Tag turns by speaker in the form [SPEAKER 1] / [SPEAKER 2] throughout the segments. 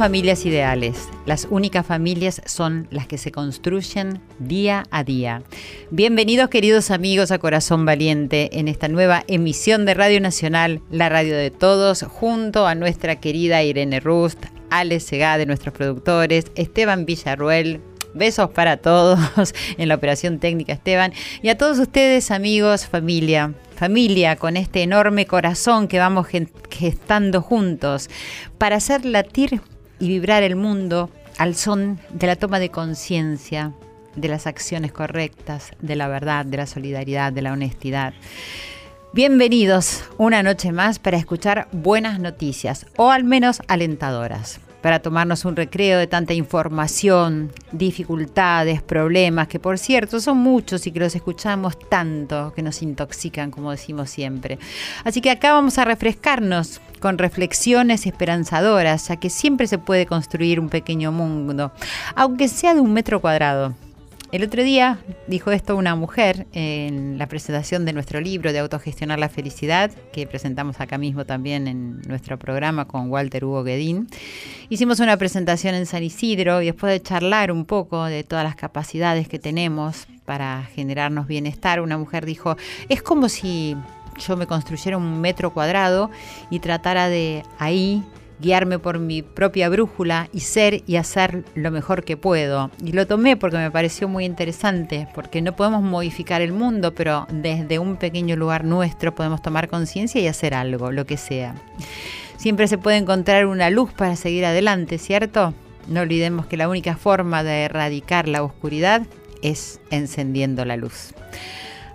[SPEAKER 1] familias ideales. Las únicas familias son las que se construyen día a día. Bienvenidos queridos amigos a Corazón Valiente en esta nueva emisión de Radio Nacional, la radio de todos, junto a nuestra querida Irene Rust, Ale Segá de nuestros productores, Esteban Villarruel, Besos para todos en la operación técnica Esteban y a todos ustedes amigos, familia, familia con este enorme corazón que vamos gestando juntos para hacer latir y vibrar el mundo al son de la toma de conciencia, de las acciones correctas, de la verdad, de la solidaridad, de la honestidad. Bienvenidos una noche más para escuchar buenas noticias o al menos alentadoras para tomarnos un recreo de tanta información, dificultades, problemas, que por cierto son muchos y que los escuchamos tanto que nos intoxican, como decimos siempre. Así que acá vamos a refrescarnos con reflexiones esperanzadoras, ya que siempre se puede construir un pequeño mundo, aunque sea de un metro cuadrado. El otro día dijo esto una mujer en la presentación de nuestro libro de Autogestionar la Felicidad, que presentamos acá mismo también en nuestro programa con Walter Hugo Guedín. Hicimos una presentación en San Isidro y después de charlar un poco de todas las capacidades que tenemos para generarnos bienestar, una mujer dijo, es como si yo me construyera un metro cuadrado y tratara de ahí guiarme por mi propia brújula y ser y hacer lo mejor que puedo. Y lo tomé porque me pareció muy interesante, porque no podemos modificar el mundo, pero desde un pequeño lugar nuestro podemos tomar conciencia y hacer algo, lo que sea. Siempre se puede encontrar una luz para seguir adelante, ¿cierto? No olvidemos que la única forma de erradicar la oscuridad es encendiendo la luz.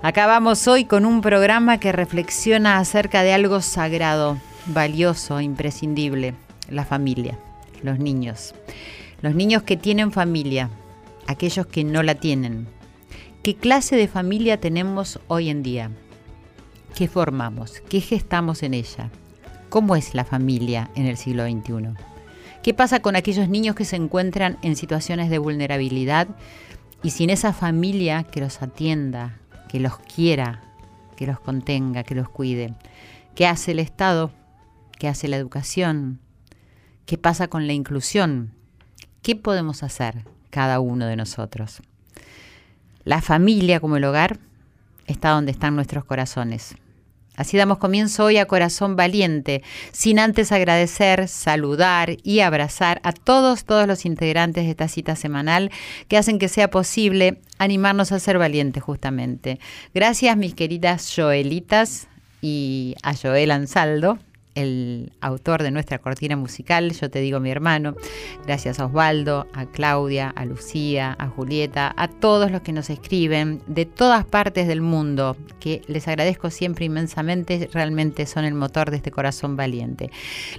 [SPEAKER 1] Acá vamos hoy con un programa que reflexiona acerca de algo sagrado, valioso, imprescindible, la familia, los niños. Los niños que tienen familia, aquellos que no la tienen. ¿Qué clase de familia tenemos hoy en día? ¿Qué formamos? ¿Qué gestamos en ella? ¿Cómo es la familia en el siglo XXI? ¿Qué pasa con aquellos niños que se encuentran en situaciones de vulnerabilidad y sin esa familia que los atienda, que los quiera, que los contenga, que los cuide? ¿Qué hace el Estado ¿Qué hace la educación? ¿Qué pasa con la inclusión? ¿Qué podemos hacer cada uno de nosotros? La familia como el hogar está donde están nuestros corazones. Así damos comienzo hoy a Corazón Valiente, sin antes agradecer, saludar y abrazar a todos, todos los integrantes de esta cita semanal que hacen que sea posible animarnos a ser valientes justamente. Gracias mis queridas Joelitas y a Joel Ansaldo, el autor de nuestra cortina musical, yo te digo mi hermano. Gracias a Osvaldo, a Claudia, a Lucía, a Julieta, a todos los que nos escriben de todas partes del mundo, que les agradezco siempre inmensamente, realmente son el motor de este corazón valiente.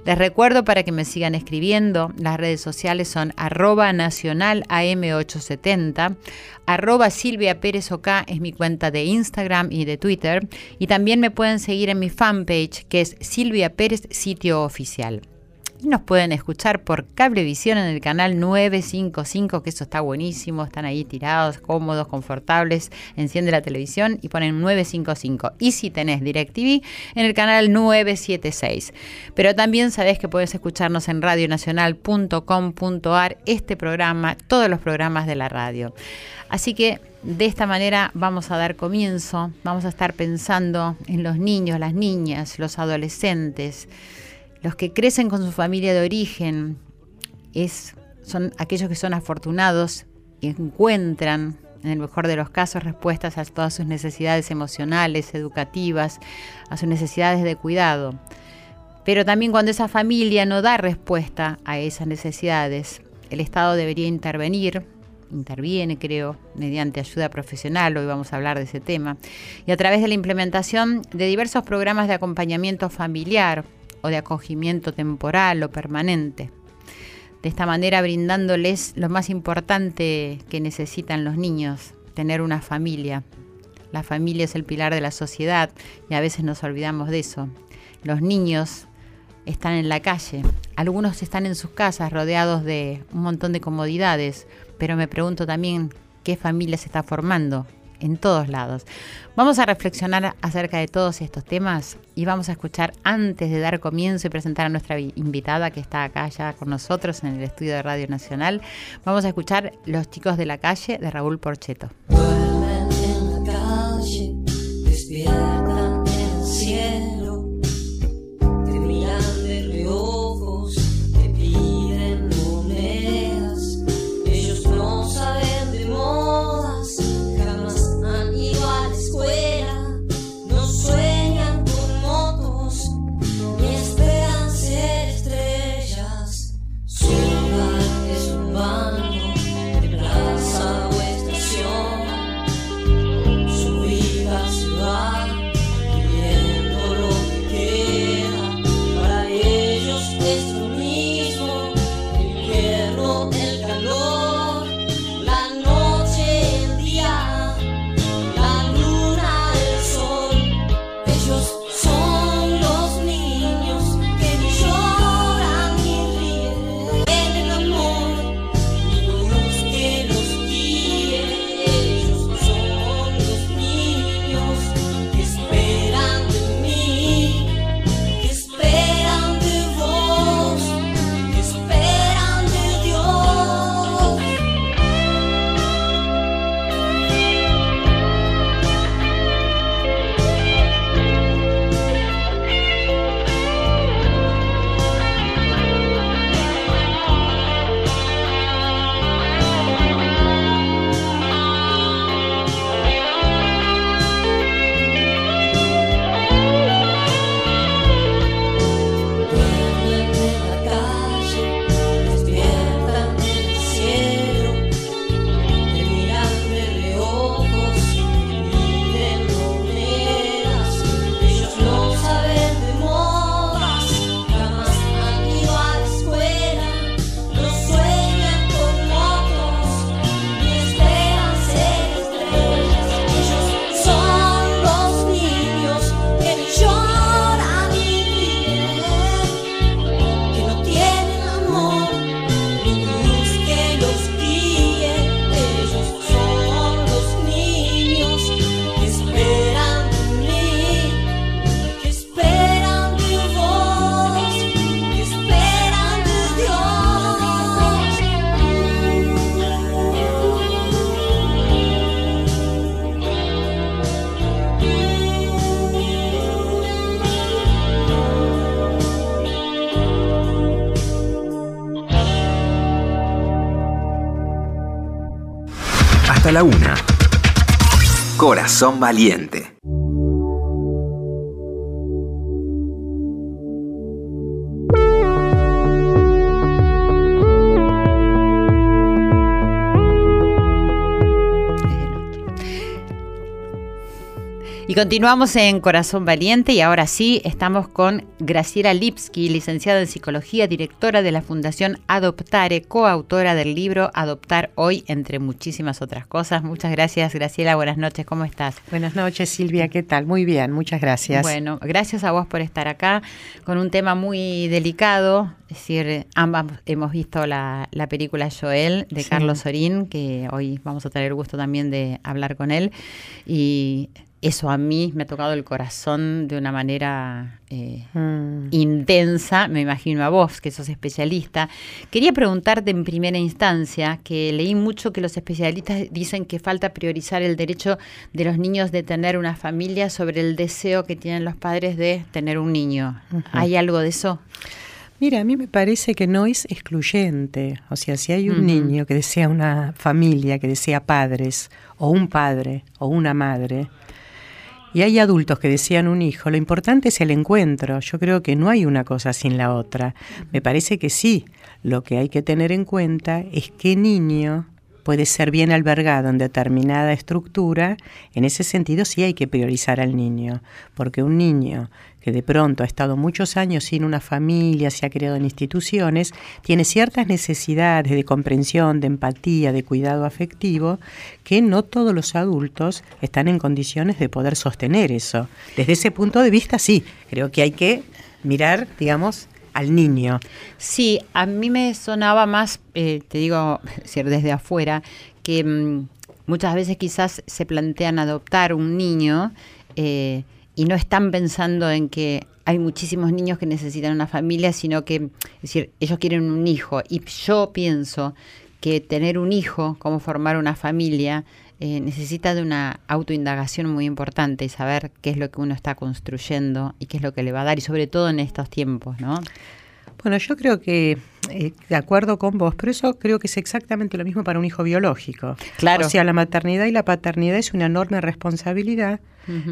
[SPEAKER 1] Les recuerdo para que me sigan escribiendo, las redes sociales son arroba nacional AM870, arroba Silvia Pérez es mi cuenta de Instagram y de Twitter, y también me pueden seguir en mi fanpage que es Silvia Pérez sitio oficial. Nos pueden escuchar por Cablevisión en el canal 955, que eso está buenísimo. Están ahí tirados, cómodos, confortables. Enciende la televisión y ponen 955. Y si tenés DirecTV, en el canal 976. Pero también sabés que puedes escucharnos en radionacional.com.ar, este programa, todos los programas de la radio. Así que de esta manera vamos a dar comienzo, vamos a estar pensando en los niños, las niñas, los adolescentes, los que crecen con su familia de origen, son aquellos que son afortunados y encuentran, en el mejor de los casos, respuestas a todas sus necesidades emocionales, educativas, a sus necesidades de cuidado. Pero también cuando esa familia no da respuesta a esas necesidades, el Estado debería intervenir interviene, creo, mediante ayuda profesional, hoy vamos a hablar de ese tema, y a través de la implementación de diversos programas de acompañamiento familiar
[SPEAKER 2] o de acogimiento temporal o permanente. De esta manera brindándoles lo más importante que necesitan los niños, tener una familia. La familia es el pilar de la sociedad y a veces nos olvidamos de eso. Los niños están en la calle, algunos están en sus casas rodeados de un montón de comodidades, pero me pregunto también qué familia se está formando en todos lados. Vamos a reflexionar acerca de todos estos temas y vamos a escuchar antes de dar comienzo y presentar a nuestra invitada que está acá ya con nosotros en el estudio de Radio Nacional, vamos a escuchar Los chicos de la calle de Raúl Porcheto.
[SPEAKER 3] Corazón valiente.
[SPEAKER 2] Continuamos en Corazón Valiente y ahora sí estamos con Graciela Lipsky, licenciada en Psicología, directora de la Fundación Adoptare, coautora del libro Adoptar Hoy, entre muchísimas otras cosas. Muchas gracias, Graciela. Buenas noches, ¿cómo estás?
[SPEAKER 4] Buenas noches, Silvia. ¿Qué tal? Muy bien, muchas gracias.
[SPEAKER 2] Bueno, gracias a vos por estar acá con un tema muy delicado. Es decir, ambas hemos visto la, película Joel de Carlos Sorín, que hoy vamos a tener el gusto también de hablar con él. Y eso a mí me ha tocado el corazón de una manera eh, mm. intensa, me imagino a vos, que sos especialista. Quería preguntarte en primera instancia, que leí mucho que los especialistas dicen que falta priorizar el derecho de los niños de tener una familia sobre el deseo que tienen los padres de tener un niño. ¿Hay algo de eso?
[SPEAKER 4] Mira, a mí me parece que no es excluyente. O sea, si hay un niño que desea una familia, que desea padres, o un padre, o una madre, y hay adultos que desean un hijo, lo importante es el encuentro. Yo creo que no hay una cosa sin la otra. Me parece que sí. Lo que hay que tener en cuenta es qué niño puede ser bien albergado en determinada estructura. En ese sentido sí hay que priorizar al niño, porque un niño que de pronto ha estado muchos años sin una familia, se ha criado en instituciones, tiene ciertas necesidades de comprensión, de empatía, de cuidado afectivo, que no todos los adultos están en condiciones de poder sostener eso. Desde ese punto de vista, sí, creo que hay que mirar, digamos, al niño.
[SPEAKER 1] Sí, a mí me sonaba más, eh, te digo, desde afuera, que mm, muchas veces quizás se plantean adoptar un niño eh, y no están pensando en que hay muchísimos niños que necesitan una familia, sino que, es decir, ellos quieren un hijo. Y yo pienso que tener un hijo, como formar una familia, eh, necesita de una autoindagación muy importante y saber qué es lo que uno está construyendo y qué es lo que le va a dar, y sobre todo en estos tiempos, ¿no?
[SPEAKER 4] Bueno, yo creo que, eh, de acuerdo con vos, pero eso creo que es exactamente lo mismo para un hijo biológico.
[SPEAKER 1] Claro.
[SPEAKER 4] O sea, la maternidad y la paternidad es una enorme responsabilidad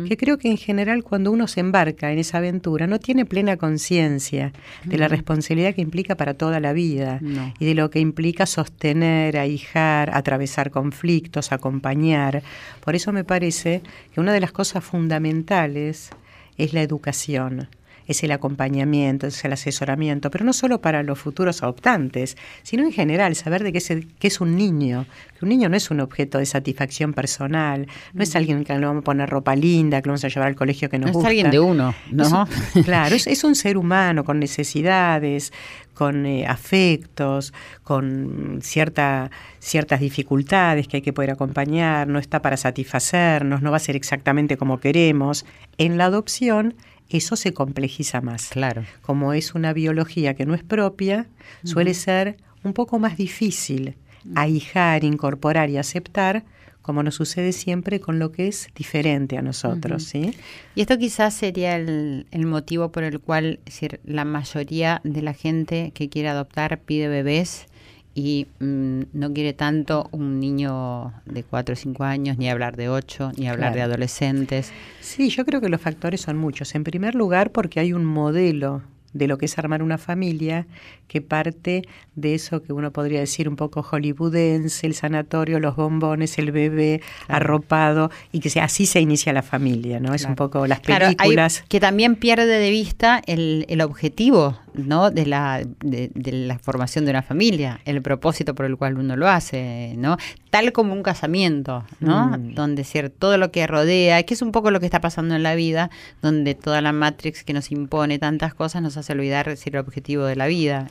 [SPEAKER 4] que creo que en general cuando uno se embarca en esa aventura no tiene plena conciencia de la responsabilidad que implica para toda la vida y de lo que implica sostener, ahijar, atravesar conflictos, acompañar. Por eso me parece que una de las cosas fundamentales es la educación es el acompañamiento, es el asesoramiento, pero no solo para los futuros adoptantes, sino en general saber de qué es, qué es un niño, que un niño no es un objeto de satisfacción personal, no es alguien que le vamos a poner ropa linda, que lo vamos a llevar al colegio que nos gusta.
[SPEAKER 1] No es alguien de uno, ¿no?
[SPEAKER 4] claro, es, un ser humano con necesidades, con eh, afectos, con cierta, ciertas dificultades que hay que poder acompañar, no está para satisfacernos, no va a ser exactamente como queremos. En la adopción eso se complejiza más.
[SPEAKER 1] Claro.
[SPEAKER 4] Como es una biología que no es propia, suele ser un poco más difícil ahijar, incorporar y aceptar, como nos sucede siempre con lo que es diferente a nosotros. ¿sí?
[SPEAKER 1] Y esto quizás sería el, motivo por el cual la mayoría de la gente que quiere adoptar pide bebés y mm, no quiere tanto un niño de 4 o 5 años, ni hablar de 8, ni hablar de adolescentes.
[SPEAKER 4] Sí, yo creo que los factores son muchos. En primer lugar, porque hay un modelo de lo que es armar una familia, que parte de eso que uno podría decir un poco hollywoodense, el sanatorio, los bombones, el bebé arropado, y que así se inicia la familia, ¿no? Es un poco las películas.
[SPEAKER 1] que también pierde de vista el, el objetivo, ¿no? De la, de, la formación de una familia, el propósito por el cual uno lo hace, ¿no? Tal como un casamiento, ¿no? Mm. Donde todo lo que rodea, que es un poco lo que está pasando en la vida, donde toda la matrix que nos impone tantas cosas nos hace olvidar decir, el objetivo de la vida.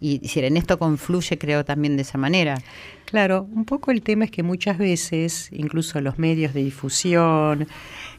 [SPEAKER 1] Y, y, en esto confluye, creo, también de esa manera.
[SPEAKER 4] Claro, un poco el tema es que muchas veces, incluso los medios de difusión,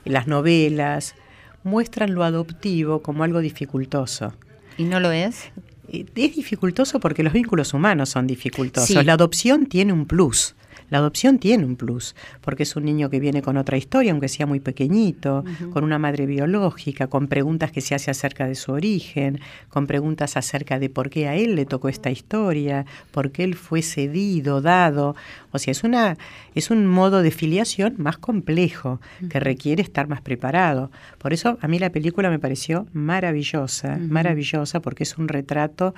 [SPEAKER 4] las novelas, muestran lo adoptivo como algo dificultoso.
[SPEAKER 1] ¿Y no lo es?
[SPEAKER 4] Es dificultoso porque los vínculos humanos son dificultosos. La adopción tiene un plus. La adopción tiene un plus, porque es un niño que viene con otra historia, aunque sea muy pequeñito, con una madre biológica, con preguntas que se hace acerca de su origen, con preguntas acerca de por qué a él le tocó esta historia, por qué él fue cedido, dado. O sea, es, una, es un modo de filiación más complejo, que requiere estar más preparado. Por eso a mí la película me pareció maravillosa, maravillosa, porque es un retrato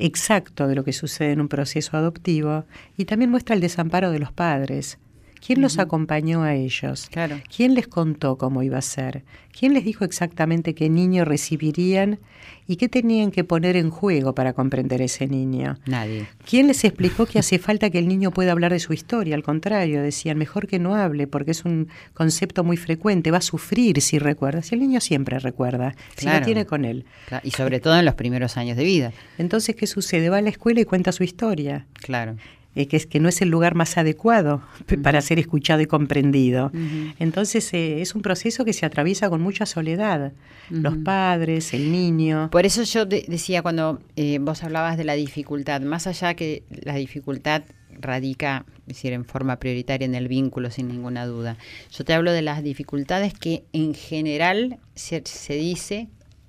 [SPEAKER 4] exacto de lo que sucede en un proceso adoptivo y también muestra el desamparo de los padres. ¿Quién los acompañó a ellos?
[SPEAKER 1] Claro.
[SPEAKER 4] ¿Quién les contó cómo iba a ser? ¿Quién les dijo exactamente qué niño recibirían y qué tenían que poner en juego para comprender ese niño?
[SPEAKER 1] Nadie.
[SPEAKER 4] ¿Quién les explicó que hace falta que el niño pueda hablar de su historia? Al contrario, decían, mejor que no hable porque es un concepto muy frecuente, va a sufrir si recuerda. Si el niño siempre recuerda, si lo tiene con él.
[SPEAKER 1] Y sobre todo en los primeros años de vida.
[SPEAKER 4] Entonces, ¿qué sucede? Va a la escuela y cuenta su historia.
[SPEAKER 1] Claro.
[SPEAKER 4] Eh, que, es, que no es el lugar más adecuado para ser escuchado y comprendido. Entonces eh, es un proceso que se atraviesa con mucha soledad, los padres, el niño.
[SPEAKER 1] Por eso yo decía cuando eh, vos hablabas de la dificultad, más allá que la dificultad radica, decir, en forma prioritaria en el vínculo, sin ninguna duda. Yo te hablo de las dificultades que en general se, se dice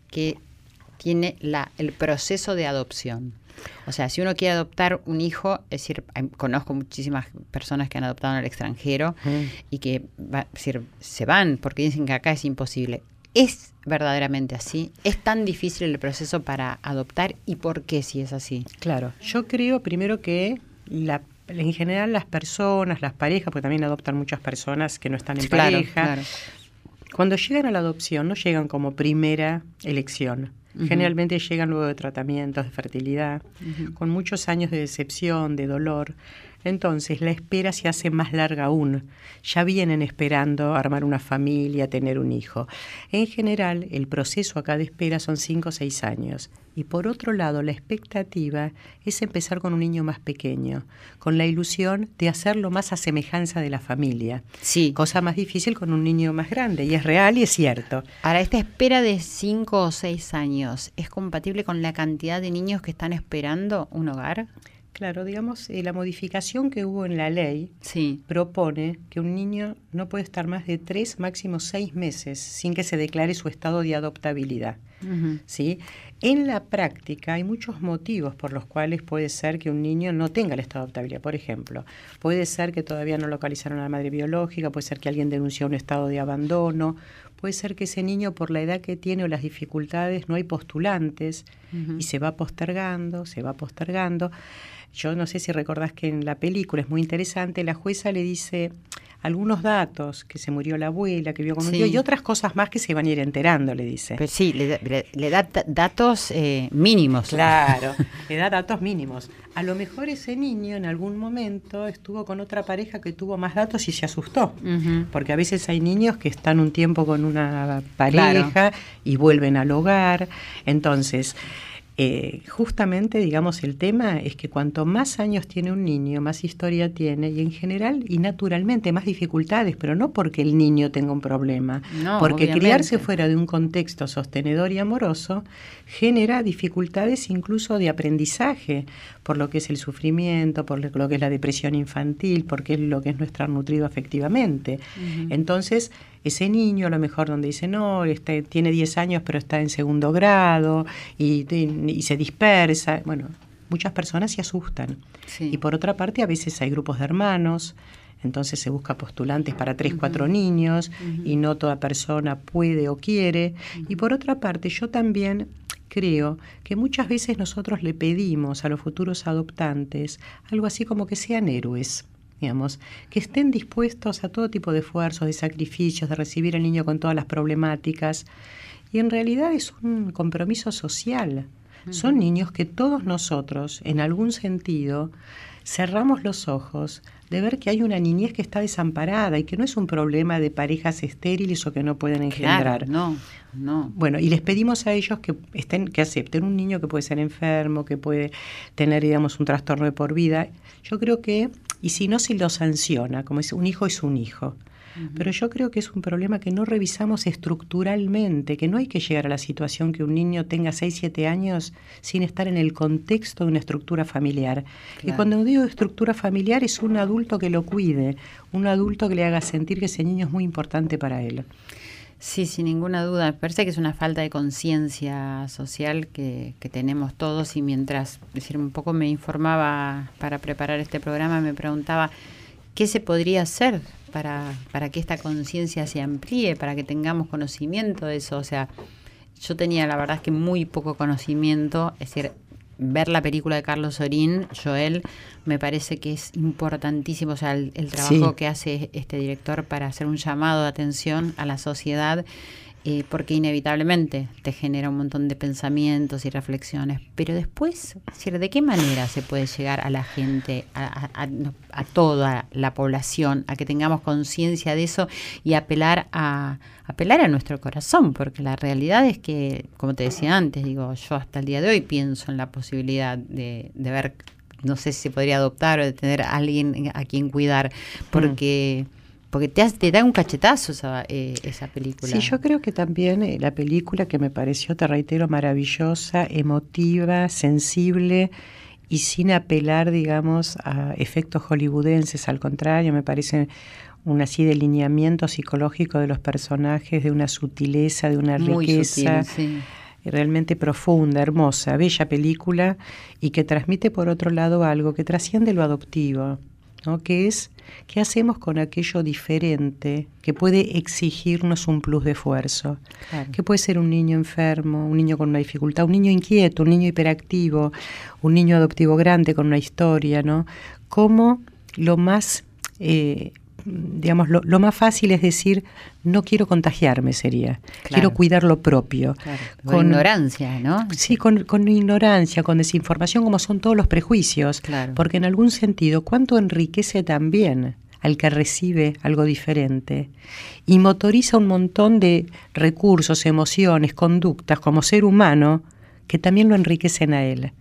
[SPEAKER 1] que tiene la, el proceso de adopción. O sea, si uno quiere adoptar un hijo, es decir, conozco muchísimas personas que han adoptado en el extranjero y que decir, se van porque dicen que acá es imposible. ¿Es verdaderamente así? ¿Es tan difícil el proceso para adoptar y por qué si es así?
[SPEAKER 4] Claro, yo creo primero que la, en general las personas, las parejas, porque también adoptan muchas personas que no están en pareja, Cuando llegan a la adopción no llegan como primera elección. Generalmente llegan luego de tratamientos de fertilidad, con muchos años de decepción, de dolor. Entonces la espera se hace más larga aún. Ya vienen esperando armar una familia, tener un hijo. En general, el proceso acá de espera son cinco o seis años. Y por otro lado, la expectativa es empezar con un niño más pequeño, con la ilusión de hacerlo más a semejanza de la familia.
[SPEAKER 1] Sí.
[SPEAKER 4] Cosa más difícil con un niño más grande, y es real y es cierto.
[SPEAKER 1] Ahora, esta espera de cinco o seis años, ¿es compatible con la cantidad de niños que están esperando un hogar?
[SPEAKER 4] Claro, digamos, eh, la modificación que hubo en la ley propone que un niño no puede estar más de tres, máximo seis meses sin que se declare su estado de adoptabilidad. ¿sí? En la práctica hay muchos motivos por los cuales puede ser que un niño no tenga el estado de adoptabilidad. Por ejemplo, puede ser que todavía no localizaron a la madre biológica, puede ser que alguien denunció un estado de abandono, puede ser que ese niño por la edad que tiene o las dificultades no hay postulantes y se va postergando, se va postergando. Yo no sé si recordás que en la película es muy interesante, la jueza le dice algunos datos, que se murió la abuela, que vio con un tío, y otras cosas más que se van a ir enterando, le dice.
[SPEAKER 1] Pero sí, le, da datos eh, mínimos.
[SPEAKER 4] Claro, le da datos mínimos. A lo mejor ese niño en algún momento estuvo con otra pareja que tuvo más datos y se asustó, porque a veces hay niños que están un tiempo con una pareja y vuelven al hogar, entonces... Eh, justamente, digamos, el tema es que cuanto más años tiene un niño, más historia tiene y en general y naturalmente más dificultades, pero no porque el niño tenga un problema, porque criarse fuera de un contexto sostenedor y amoroso genera dificultades incluso de aprendizaje, por lo que es el sufrimiento, por lo que es la depresión infantil, porque es lo que es no estar nutrido afectivamente. Entonces, ese niño, a lo mejor donde dice, no, este, tiene 10 años pero está en segundo grado y, se dispersa, bueno, muchas personas se asustan. Y por otra parte, a veces hay grupos de hermanos, entonces se busca postulantes para tres, cuatro niños y no toda persona puede o quiere. Y por otra parte, yo también creo que muchas veces nosotros le pedimos a los futuros adoptantes algo así como que sean héroes digamos, que estén dispuestos a todo tipo de esfuerzos, de sacrificios, de recibir al niño con todas las problemáticas. Y en realidad es un compromiso social. Son niños que todos nosotros, en algún sentido, cerramos los ojos de ver que hay una niñez que está desamparada y que no es un problema de parejas estériles o que no pueden engendrar.
[SPEAKER 1] no, no.
[SPEAKER 4] Bueno, y les pedimos a ellos que estén, que acepten un niño que puede ser enfermo, que puede tener, digamos, un trastorno de por vida. Yo creo que y si no, se lo sanciona, como es un hijo es un hijo. Pero yo creo que es un problema que no revisamos estructuralmente, que no hay que llegar a la situación que un niño tenga 6, 7 años sin estar en el contexto de una estructura familiar. Y cuando digo estructura familiar es un adulto que lo cuide, un adulto que le haga sentir que ese niño es muy importante para él.
[SPEAKER 1] Sí, sin ninguna duda. Me parece que es una falta de conciencia social que, que, tenemos todos y mientras, decir, un poco me informaba para preparar este programa, me preguntaba qué se podría hacer para, para que esta conciencia se amplíe, para que tengamos conocimiento de eso. O sea, yo tenía la verdad es que muy poco conocimiento, es decir, ver la película de Carlos Sorín, Joel, me parece que es importantísimo, o sea, el, trabajo que hace este director para hacer un llamado de atención a la sociedad eh, porque inevitablemente te genera un montón de pensamientos y reflexiones. Pero después, ¿de qué manera se puede llegar a la gente, a, toda la población, a que tengamos conciencia de eso y apelar a, apelar a nuestro corazón? Porque la realidad es que, como te decía antes, digo, yo hasta el día de hoy pienso en la posibilidad de, de ver, no sé si se podría adoptar o de tener a alguien a quien cuidar, mm. Porque te, te da un cachetazo esa, eh, esa película.
[SPEAKER 4] Sí, yo creo que también eh, la película que me pareció, te reitero, maravillosa, emotiva, sensible y sin apelar, digamos, a efectos hollywoodenses, al contrario, me parece un así delineamiento psicológico de los personajes, de una sutileza, de una riqueza. realmente profunda, hermosa, bella película y que transmite por otro lado algo que trasciende lo adoptivo, ¿no? que es qué hacemos con aquello diferente que puede exigirnos un plus de esfuerzo, que puede ser un niño enfermo, un niño con una dificultad, un niño inquieto, un niño hiperactivo, un niño adoptivo grande con una historia, ¿no? Cómo lo más eh, digamos, lo, más fácil es decir, no quiero contagiarme, sería. Quiero cuidar lo propio.
[SPEAKER 1] Con, ignorancia, ¿no?
[SPEAKER 4] Sí, con, con, ignorancia, con desinformación, como son todos los prejuicios. Porque en algún sentido, ¿cuánto enriquece también al que recibe algo diferente? Y motoriza un montón de recursos, emociones, conductas como ser humano que también lo enriquecen a él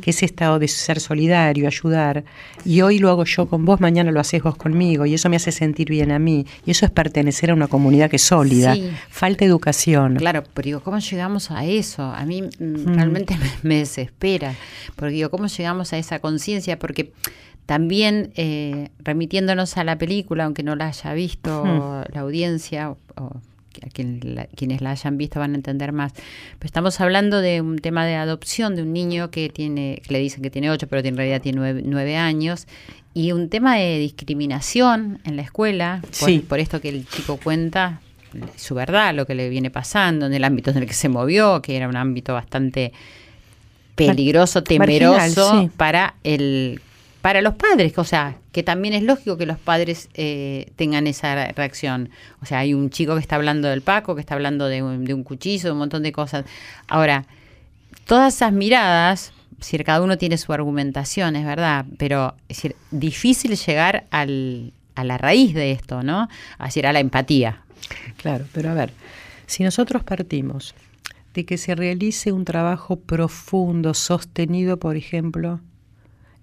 [SPEAKER 4] que ese estado de ser solidario, ayudar, y hoy lo hago yo con vos, mañana lo haces vos conmigo, y eso me hace sentir bien a mí, y eso es pertenecer a una comunidad que es sólida. Falta educación.
[SPEAKER 1] Claro, pero digo, ¿cómo llegamos a eso? A mí mm, realmente me, desespera, porque digo, ¿cómo llegamos a esa conciencia? Porque también eh, remitiéndonos a la película, aunque no la haya visto la audiencia o a quienes la hayan visto van a entender más. Pero estamos hablando de un tema de adopción de un niño que tiene, que le dicen que tiene ocho, pero en realidad tiene nueve, años, y un tema de discriminación en la escuela, por, esto que el chico cuenta, su verdad, lo que le viene pasando, en el ámbito en el que se movió, que era un ámbito bastante peligroso, temeroso para el para los padres, o sea, que también es lógico que los padres eh, tengan esa reacción. O sea, hay un chico que está hablando del Paco, que está hablando de un, cuchillo, de un montón de cosas. Ahora, todas esas miradas, si cada uno tiene su argumentación, es verdad, pero es decir, difícil llegar al, a la raíz de esto, ¿no? A decir, a la empatía.
[SPEAKER 4] Claro, pero a ver, si nosotros partimos de que se realice un trabajo profundo, sostenido, por ejemplo,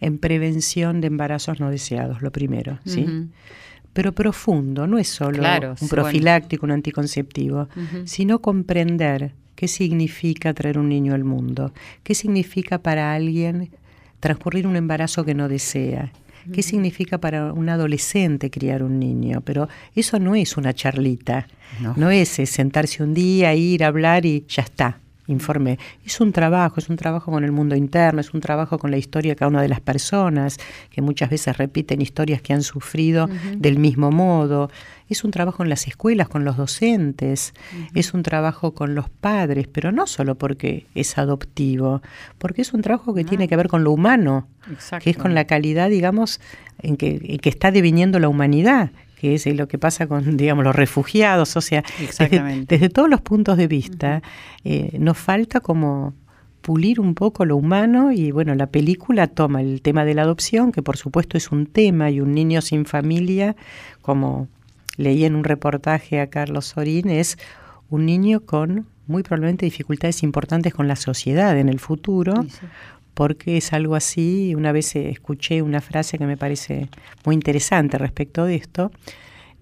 [SPEAKER 4] en prevención de embarazos no deseados, lo primero, ¿sí? Pero profundo, no es solo un profiláctico, un anticonceptivo, sino comprender qué significa traer un niño al mundo, qué significa para alguien transcurrir un embarazo que no desea, qué significa para un adolescente criar un niño, pero eso no es una charlita, no, no es sentarse un día, ir a hablar y ya está informe. Es un trabajo, es un trabajo con el mundo interno, es un trabajo con la historia de cada una de las personas, que muchas veces repiten historias que han sufrido del mismo modo. Es un trabajo en las escuelas, con los docentes, es un trabajo con los padres, pero no solo porque es adoptivo, porque es un trabajo que tiene que ver con lo humano, que es con la calidad, digamos, en que, en que está deviniendo la humanidad que es lo que pasa con, digamos, los refugiados, o sea, desde, todos los puntos de vista, eh, nos falta como pulir un poco lo humano y bueno, la película toma el tema de la adopción, que por supuesto es un tema, y un niño sin familia, como leí en un reportaje a Carlos Sorín, es un niño con muy probablemente dificultades importantes con la sociedad en el futuro, porque es algo así. Una vez eh, escuché una frase que me parece muy interesante respecto de esto.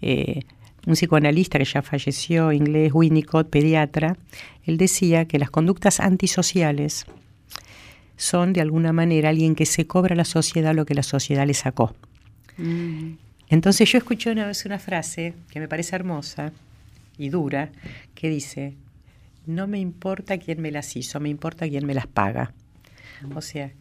[SPEAKER 4] Eh, un psicoanalista que ya falleció, inglés, Winnicott, pediatra, él decía que las conductas antisociales son de alguna manera alguien que se cobra a la sociedad lo que la sociedad le sacó. Mm. Entonces yo escuché una vez una frase que me parece hermosa y dura, que dice, no me importa quién me las hizo, me importa quién me las paga. O sea,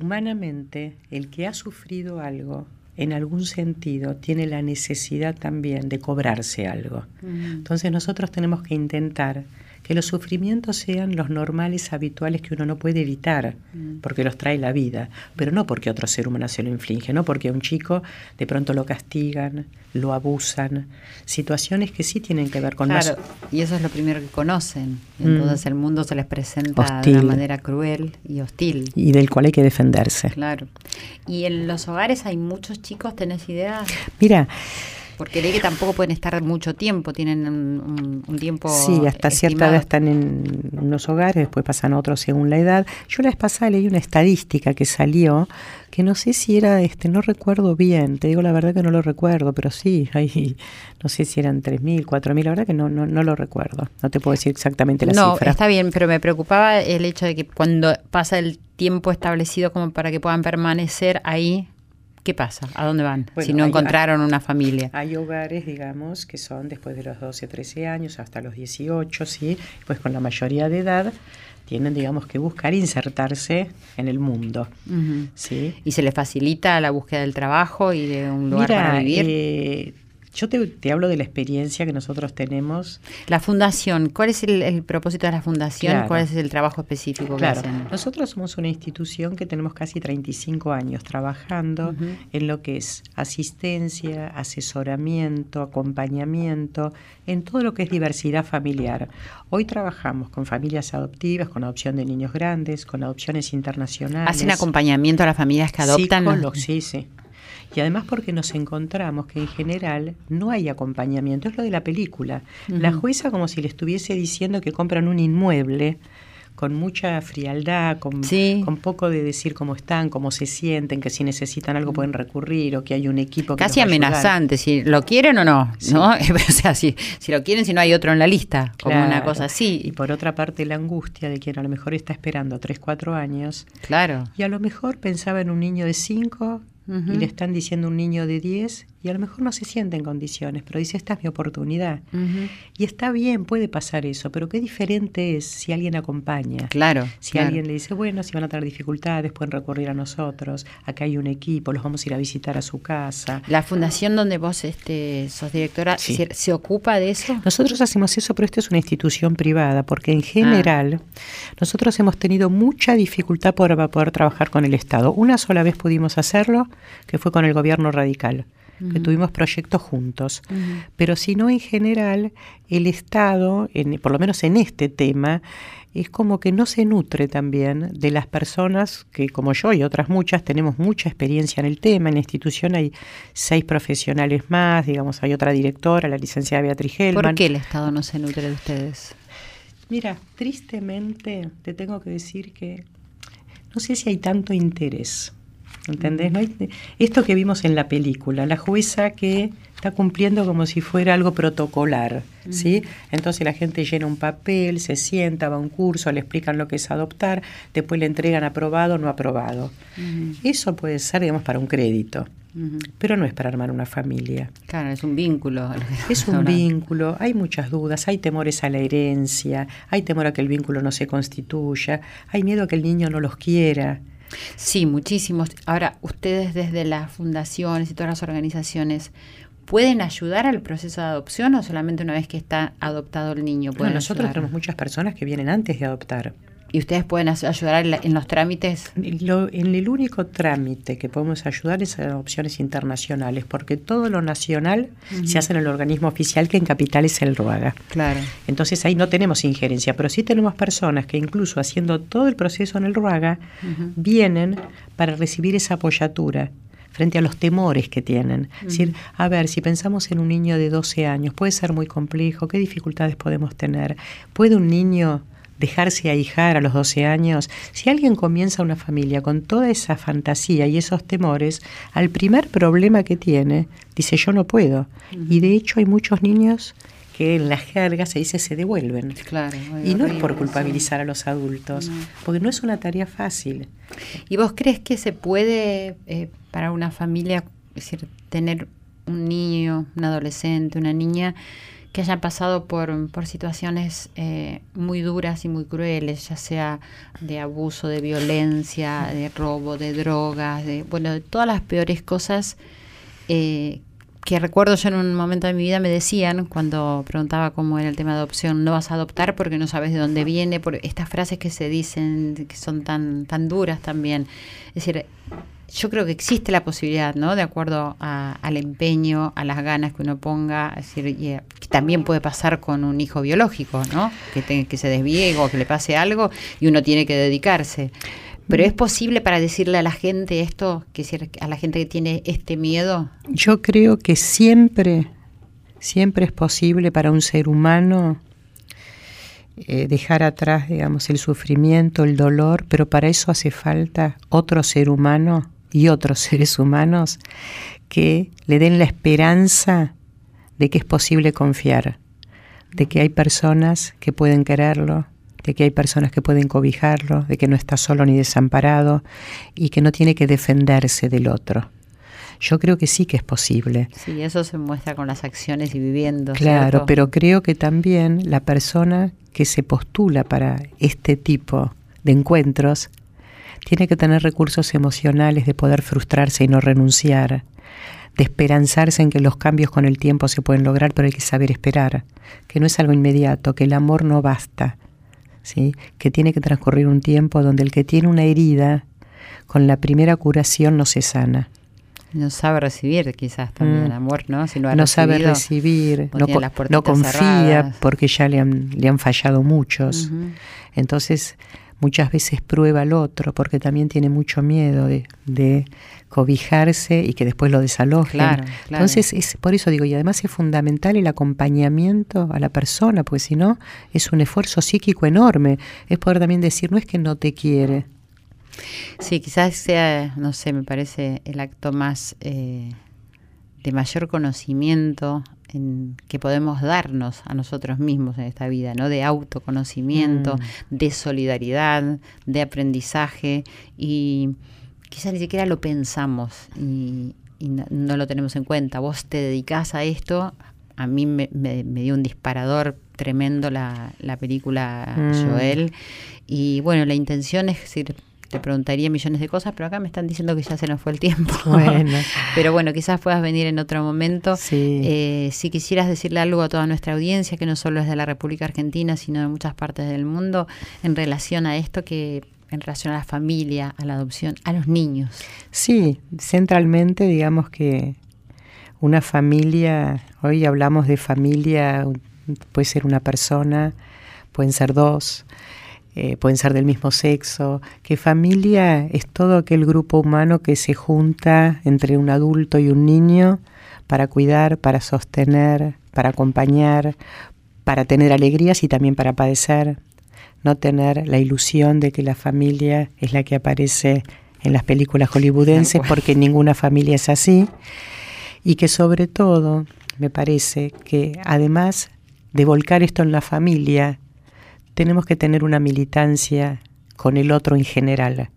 [SPEAKER 4] humanamente, el que ha sufrido algo, en algún sentido, tiene la necesidad también de cobrarse algo. Entonces nosotros tenemos que intentar que los sufrimientos sean los normales, habituales que uno no puede evitar, mm. porque los trae la vida, pero no porque otro ser humano se lo inflige, no porque a un chico de pronto lo castigan, lo abusan, situaciones que sí tienen que ver con
[SPEAKER 1] claro, y eso es lo primero que conocen. Entonces mm. el mundo se les presenta de una manera cruel y hostil.
[SPEAKER 4] Y del cual hay que defenderse.
[SPEAKER 1] Claro. ¿Y en los hogares hay muchos chicos, tenés idea?
[SPEAKER 4] Mira,
[SPEAKER 1] porque leí que tampoco pueden estar mucho tiempo, tienen un, tiempo.
[SPEAKER 4] Sí, hasta cierta edad están en unos hogares, después pasan a otros según la edad. Yo la vez pasada leí una estadística que salió, que no sé si era, este no recuerdo bien, te digo la verdad que no lo recuerdo, pero sí, hay, no sé si eran 3.000, 4.000, la verdad que no, no, no lo recuerdo, no te puedo decir exactamente la cifra.
[SPEAKER 1] No, está bien, pero me preocupaba el hecho de que cuando pasa el tiempo establecido como para que puedan permanecer ahí, ¿Qué pasa? ¿A dónde van? si no encontraron una familia.
[SPEAKER 4] Hay hogares, digamos, que son después de los 12, 13 años hasta los 18, ¿sí? Pues con la mayoría de edad tienen, digamos, que buscar insertarse en el mundo. ¿sí?
[SPEAKER 1] ¿Y se les facilita la búsqueda del trabajo y de un lugar para vivir?
[SPEAKER 4] Eh, Yo te, hablo de la experiencia que nosotros tenemos.
[SPEAKER 1] La fundación, ¿cuál es el, propósito de la fundación? ¿Cuál es el trabajo específico
[SPEAKER 4] claro. que hacen? Nosotros somos una institución que tenemos casi 35 años trabajando en lo que es asistencia, asesoramiento, acompañamiento, en todo lo que es diversidad familiar. Hoy trabajamos con familias adoptivas, con adopción de niños grandes, con adopciones internacionales.
[SPEAKER 1] ¿Hacen acompañamiento a las familias que adoptan?
[SPEAKER 4] Sí, sí, y además porque nos encontramos que en general no hay acompañamiento, es lo de la película. La jueza como si le estuviese diciendo que compran un inmueble con mucha frialdad, con, con poco de decir cómo están, cómo se sienten, que si necesitan algo pueden recurrir o que hay un equipo que
[SPEAKER 1] Casi amenazante, si lo quieren o no, ¿no? o sea, si, si lo quieren, si no hay otro en la lista, como una cosa así.
[SPEAKER 4] Y por otra parte la angustia de quien a lo mejor está esperando 3, 4 años.
[SPEAKER 1] Claro.
[SPEAKER 4] Y a lo mejor pensaba en un niño de 5 y le están diciendo un niño de 10 y a lo mejor no se siente en condiciones, pero dice, esta es mi oportunidad. Y está bien, puede pasar eso, pero qué diferente es si alguien acompaña.
[SPEAKER 1] Claro.
[SPEAKER 4] Si alguien le dice, bueno, si van a tener dificultades, pueden recurrir a nosotros, acá hay un equipo, los vamos a ir a visitar a su casa.
[SPEAKER 1] La fundación donde vos este, sos directora, ¿se, ocupa de eso?
[SPEAKER 4] Nosotros hacemos eso, pero esta es una institución privada, porque en general nosotros hemos tenido mucha dificultad para poder trabajar con el Estado. Una sola vez pudimos hacerlo, que fue con el gobierno radical que tuvimos proyectos juntos. Pero si no, en general, el Estado, en, por lo menos en este tema, es como que no se nutre también de las personas que, como yo y otras muchas, tenemos mucha experiencia en el tema. En la institución hay seis profesionales más, digamos, hay otra directora, la licenciada Beatriz Helman.
[SPEAKER 1] ¿Por qué el Estado no se nutre de ustedes?
[SPEAKER 4] Mira, tristemente te tengo que decir que no sé si hay tanto interés. ¿Entendés? Esto que vimos en la película, la jueza que está cumpliendo como si fuera algo protocolar, ¿sí? Entonces la gente llena un papel, se sienta, va a un curso, le explican lo que es adoptar, después le entregan aprobado o no aprobado. Eso puede ser, digamos, para un crédito. Pero no es para armar una familia.
[SPEAKER 1] Claro, es un vínculo.
[SPEAKER 4] Es un vínculo, hay muchas dudas, hay temores a la herencia, hay temor a que el vínculo no se constituya, hay miedo a que el niño no los quiera.
[SPEAKER 1] Sí, muchísimos. Ahora, ustedes desde las fundaciones y todas las organizaciones, ¿pueden ayudar al proceso de adopción o solamente una vez que está adoptado el niño?
[SPEAKER 4] Bueno, nosotros tenemos muchas personas que vienen antes de adoptar.
[SPEAKER 1] ¿Y ustedes pueden ayudar en, los trámites?
[SPEAKER 4] en el único trámite que podemos ayudar es a opciones internacionales, porque todo lo nacional se hace en el organismo oficial que en capital es el RUAGA.
[SPEAKER 1] Claro.
[SPEAKER 4] Entonces ahí no tenemos injerencia, pero sí tenemos personas que incluso haciendo todo el proceso en el RUAGA vienen para recibir esa apoyatura frente a los temores que tienen. Es decir, a ver, si pensamos en un niño de 12 años, puede ser muy complejo, ¿qué dificultades podemos tener? ¿Puede un niño dejarse ahijar a los 12 años, si alguien comienza una familia con toda esa fantasía y esos temores, al primer problema que tiene, dice yo no puedo. Y de hecho hay muchos niños que en la jerga se dice se devuelven.
[SPEAKER 1] Claro,
[SPEAKER 4] y no es por culpabilizar a los adultos, porque no es una tarea fácil.
[SPEAKER 1] ¿Y vos crees que se puede eh, para una familia, decir, tener un niño, un adolescente, una niña, que hayan pasado por, por situaciones eh, muy duras y muy crueles, ya sea de abuso, de violencia, de robo, de drogas, de, bueno, de todas las peores cosas eh, que recuerdo yo en un momento de mi vida me decían cuando preguntaba cómo era el tema de adopción, no vas a adoptar porque no sabes de dónde viene, por estas frases que se dicen que son tan, tan duras también. Es decir, yo creo que existe la posibilidad, ¿no? De acuerdo al empeño, a las ganas que uno ponga, es decir, eh, que también puede pasar con un hijo biológico, ¿no? Que, que se desvíe o que le pase algo y uno tiene que dedicarse. Pero es posible para decirle a la gente esto, que a la gente que tiene este miedo.
[SPEAKER 4] Yo creo que siempre, siempre es posible para un ser humano eh, dejar atrás, digamos, el sufrimiento, el dolor, pero para eso hace falta otro ser humano y otros seres humanos que le den la esperanza de que es posible confiar, de que hay personas que pueden quererlo, de que hay personas que pueden cobijarlo, de que no está solo ni desamparado y que no tiene que defenderse del otro. Yo creo que sí que es posible.
[SPEAKER 1] Sí, eso se muestra con las acciones y viviendo.
[SPEAKER 4] Claro, pero creo que también la persona que se postula para este tipo de encuentros tiene que tener recursos emocionales de poder frustrarse y no renunciar, de esperanzarse en que los cambios con el tiempo se pueden lograr, pero hay que saber esperar, que no es algo inmediato, que el amor no basta, ¿sí? que tiene que transcurrir un tiempo donde el que tiene una herida, con la primera curación no se sana.
[SPEAKER 1] No sabe recibir quizás también mm. amor, ¿no?
[SPEAKER 4] Si no sabe recibir, no, confía porque ya le han, le han fallado muchos. Entonces muchas veces prueba al otro porque también tiene mucho miedo de, cobijarse y que después lo desalojen. Entonces, es, por eso digo, y además es fundamental el acompañamiento a la persona, porque si no, es un esfuerzo psíquico enorme. Es poder también decir, no es que no te quiere,
[SPEAKER 1] Sí, quizás sea, no sé, me parece el acto más eh, de mayor conocimiento en, que podemos darnos a nosotros mismos en esta vida, ¿no? De autoconocimiento, mm. de solidaridad, de aprendizaje y quizás ni siquiera lo pensamos y, no, lo tenemos en cuenta. Vos te dedicás a esto, a mí me, dio un disparador tremendo la, película mm. Joel y bueno, la intención es decir, te preguntaría millones de cosas, pero acá me están diciendo que ya se nos fue el tiempo. Bueno. pero bueno, quizás puedas venir en otro momento. Eh, si quisieras decirle algo a toda nuestra audiencia, que no solo es de la República Argentina, sino de muchas partes del mundo, en relación a esto que en relación a la familia, a la adopción, a los niños.
[SPEAKER 4] Sí, centralmente digamos que una familia, hoy hablamos de familia, puede ser una persona, pueden ser dos, eh, pueden ser del mismo sexo, que familia es todo aquel grupo humano que se junta entre un adulto y un niño para cuidar, para sostener, para acompañar, para tener alegrías y también para padecer, no tener la ilusión de que la familia es la que aparece en las películas hollywoodenses, porque ninguna familia es así, y que sobre todo me parece que además de volcar esto en la familia, tenemos que tener una militancia con el otro en general.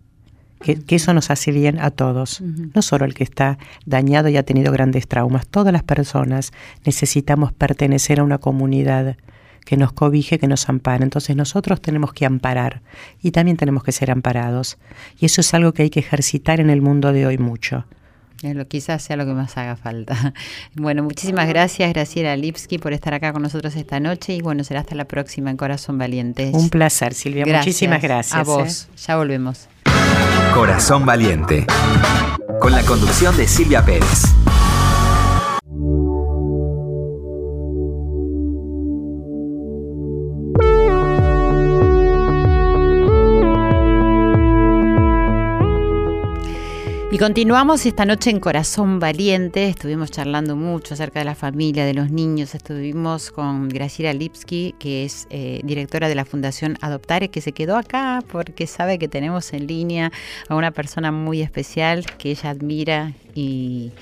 [SPEAKER 4] Que, eso nos hace bien a todos, no solo el que está dañado y ha tenido grandes traumas. Todas las personas necesitamos pertenecer a una comunidad que nos cobije, que nos ampare. Entonces nosotros tenemos que amparar y también tenemos que ser amparados. Y eso es algo que hay que ejercitar en el mundo de hoy mucho.
[SPEAKER 1] Lo, quizás sea lo que más haga falta. Bueno, muchísimas gracias, Graciela Lipski, por estar acá con nosotros esta noche y bueno, será hasta la próxima en Corazón Valiente.
[SPEAKER 4] Un placer, Silvia. Muchísimas gracias.
[SPEAKER 1] A vos. ¿eh? Ya volvemos.
[SPEAKER 3] Corazón Valiente. Con la conducción de Silvia Pérez.
[SPEAKER 1] Y continuamos esta noche en Corazón Valiente. Estuvimos charlando mucho acerca de la familia, de los niños. Estuvimos con Graciela Lipski, que es eh, directora de la Fundación Adoptare, que se quedó acá porque sabe que tenemos en línea a una persona muy especial que ella admira y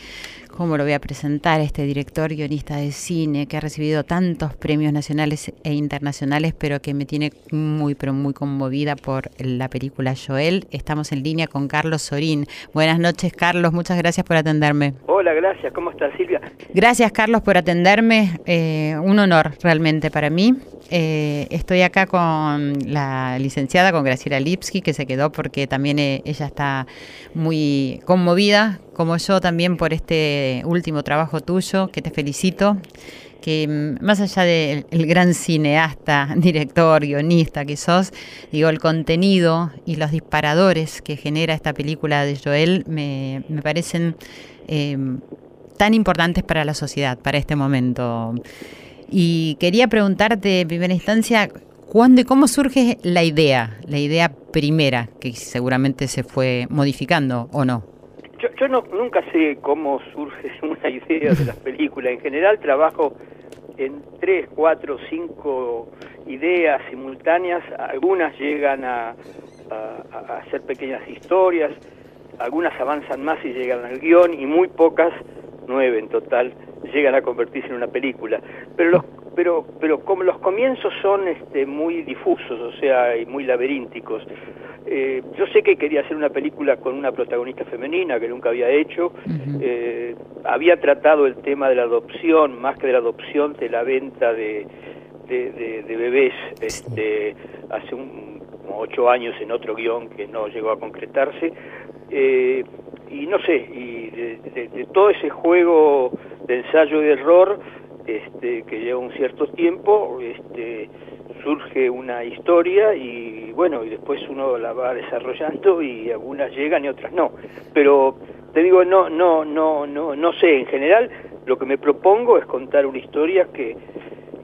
[SPEAKER 1] cómo lo voy a presentar, este director guionista de cine que ha recibido tantos premios nacionales e internacionales, pero que me tiene muy, pero muy conmovida por la película Joel. Estamos en línea con Carlos Sorín. Buenas noches, Carlos, muchas gracias por atenderme.
[SPEAKER 5] Hola, gracias, ¿cómo estás, Silvia?
[SPEAKER 1] Gracias, Carlos, por atenderme. Eh, un honor realmente para mí. Eh, estoy acá con la licenciada, con Graciela Lipski, que se quedó porque también eh, ella está muy conmovida, como yo también, por este último trabajo tuyo, que te felicito que mm, más allá del gran cineasta, director, guionista que sos, digo, el contenido y los disparadores que genera esta película de Joel me, parecen eh, tan importantes para la sociedad, para este momento. Y quería preguntarte en primera instancia, ¿cuándo y cómo surge la idea, la idea primera, que seguramente se fue modificando o no?
[SPEAKER 5] Yo, no, nunca sé cómo surge una idea de las películas. En general trabajo en tres, cuatro, cinco ideas simultáneas. Algunas llegan a, a, hacer pequeñas historias, algunas avanzan más y llegan al guion y muy pocas, nueve en total, llegan a convertirse en una película. Pero los pero pero como los comienzos son este muy difusos, o sea, y muy laberínticos. Eh, yo sé que quería hacer una película con una protagonista femenina que nunca había hecho. Eh, había tratado el tema de la adopción, más que de la adopción, de la venta de, de, bebés este, hace un, como ocho años en otro guion que no llegó a concretarse. Eh, y no sé, y de, todo ese juego de ensayo y error este, que lleva un cierto tiempo, este, surge una historia y bueno, y después uno la va desarrollando y algunas llegan y otras no. Pero te digo, no, no, no, no, no sé, en general lo que me propongo es contar una historia que,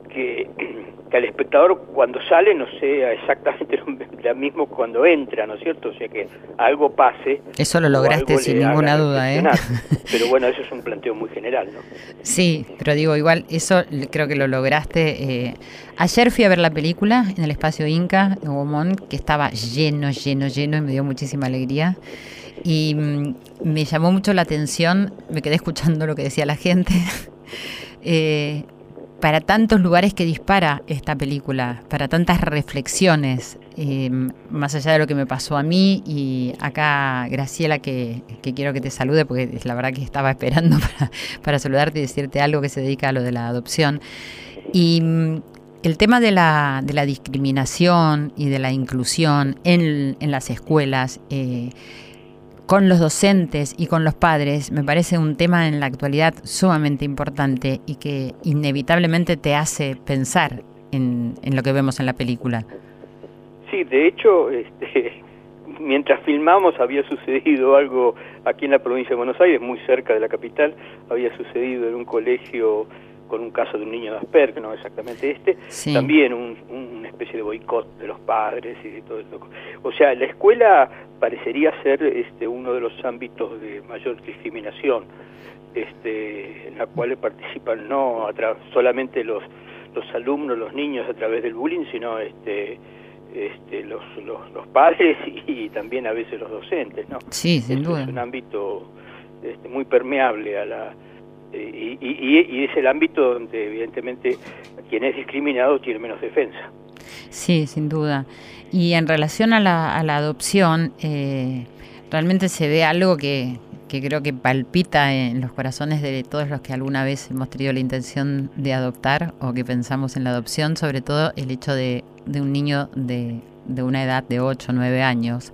[SPEAKER 5] que que al espectador cuando sale no sea exactamente lo mismo cuando entra, ¿no es cierto? O sea, que algo pase.
[SPEAKER 1] Eso lo lograste sin ninguna duda, ¿eh?
[SPEAKER 5] Pero bueno, eso es un planteo muy general, ¿no?
[SPEAKER 1] Sí, pero digo, igual, eso creo que lo lograste. Eh. Ayer fui a ver la película en el espacio Inca de Gomón, que estaba lleno, lleno, lleno y me dio muchísima alegría. Y mm, me llamó mucho la atención, me quedé escuchando lo que decía la gente. eh, para tantos lugares que dispara esta película, para tantas reflexiones, eh, más allá de lo que me pasó a mí y acá Graciela que, quiero que te salude porque la verdad que estaba esperando para, saludarte y decirte algo que se dedica a lo de la adopción. Y mm, el tema de la, de la discriminación y de la inclusión en, las escuelas, eh, con los docentes y con los padres me parece un tema en la actualidad sumamente importante y que inevitablemente te hace pensar en, lo que vemos en la película.
[SPEAKER 5] Sí, de hecho, este, mientras filmamos había sucedido algo aquí en la provincia de Buenos Aires, muy cerca de la capital, había sucedido en un colegio con un caso de un niño de Asperger, no exactamente este, también una especie de boicot de los padres y de todo eso. O sea, la escuela parecería ser este, uno de los ámbitos de mayor discriminación, este, en la cual participan no solamente los, los alumnos, los niños a través del bullying, sino este, este, los, los, padres y, también a veces los docentes, ¿no?
[SPEAKER 1] Sí, sin duda.
[SPEAKER 5] Es un ámbito este, muy permeable a la y, y, es el ámbito donde evidentemente quien es discriminado tiene menos defensa.
[SPEAKER 1] Sí, sin duda. Y en relación a la, a la adopción, eh, realmente se ve algo que, que creo que palpita en los corazones de todos los que alguna vez hemos tenido la intención de adoptar o que pensamos en la adopción, sobre todo el hecho de, de un niño de, de, una edad de 8 o 9 años,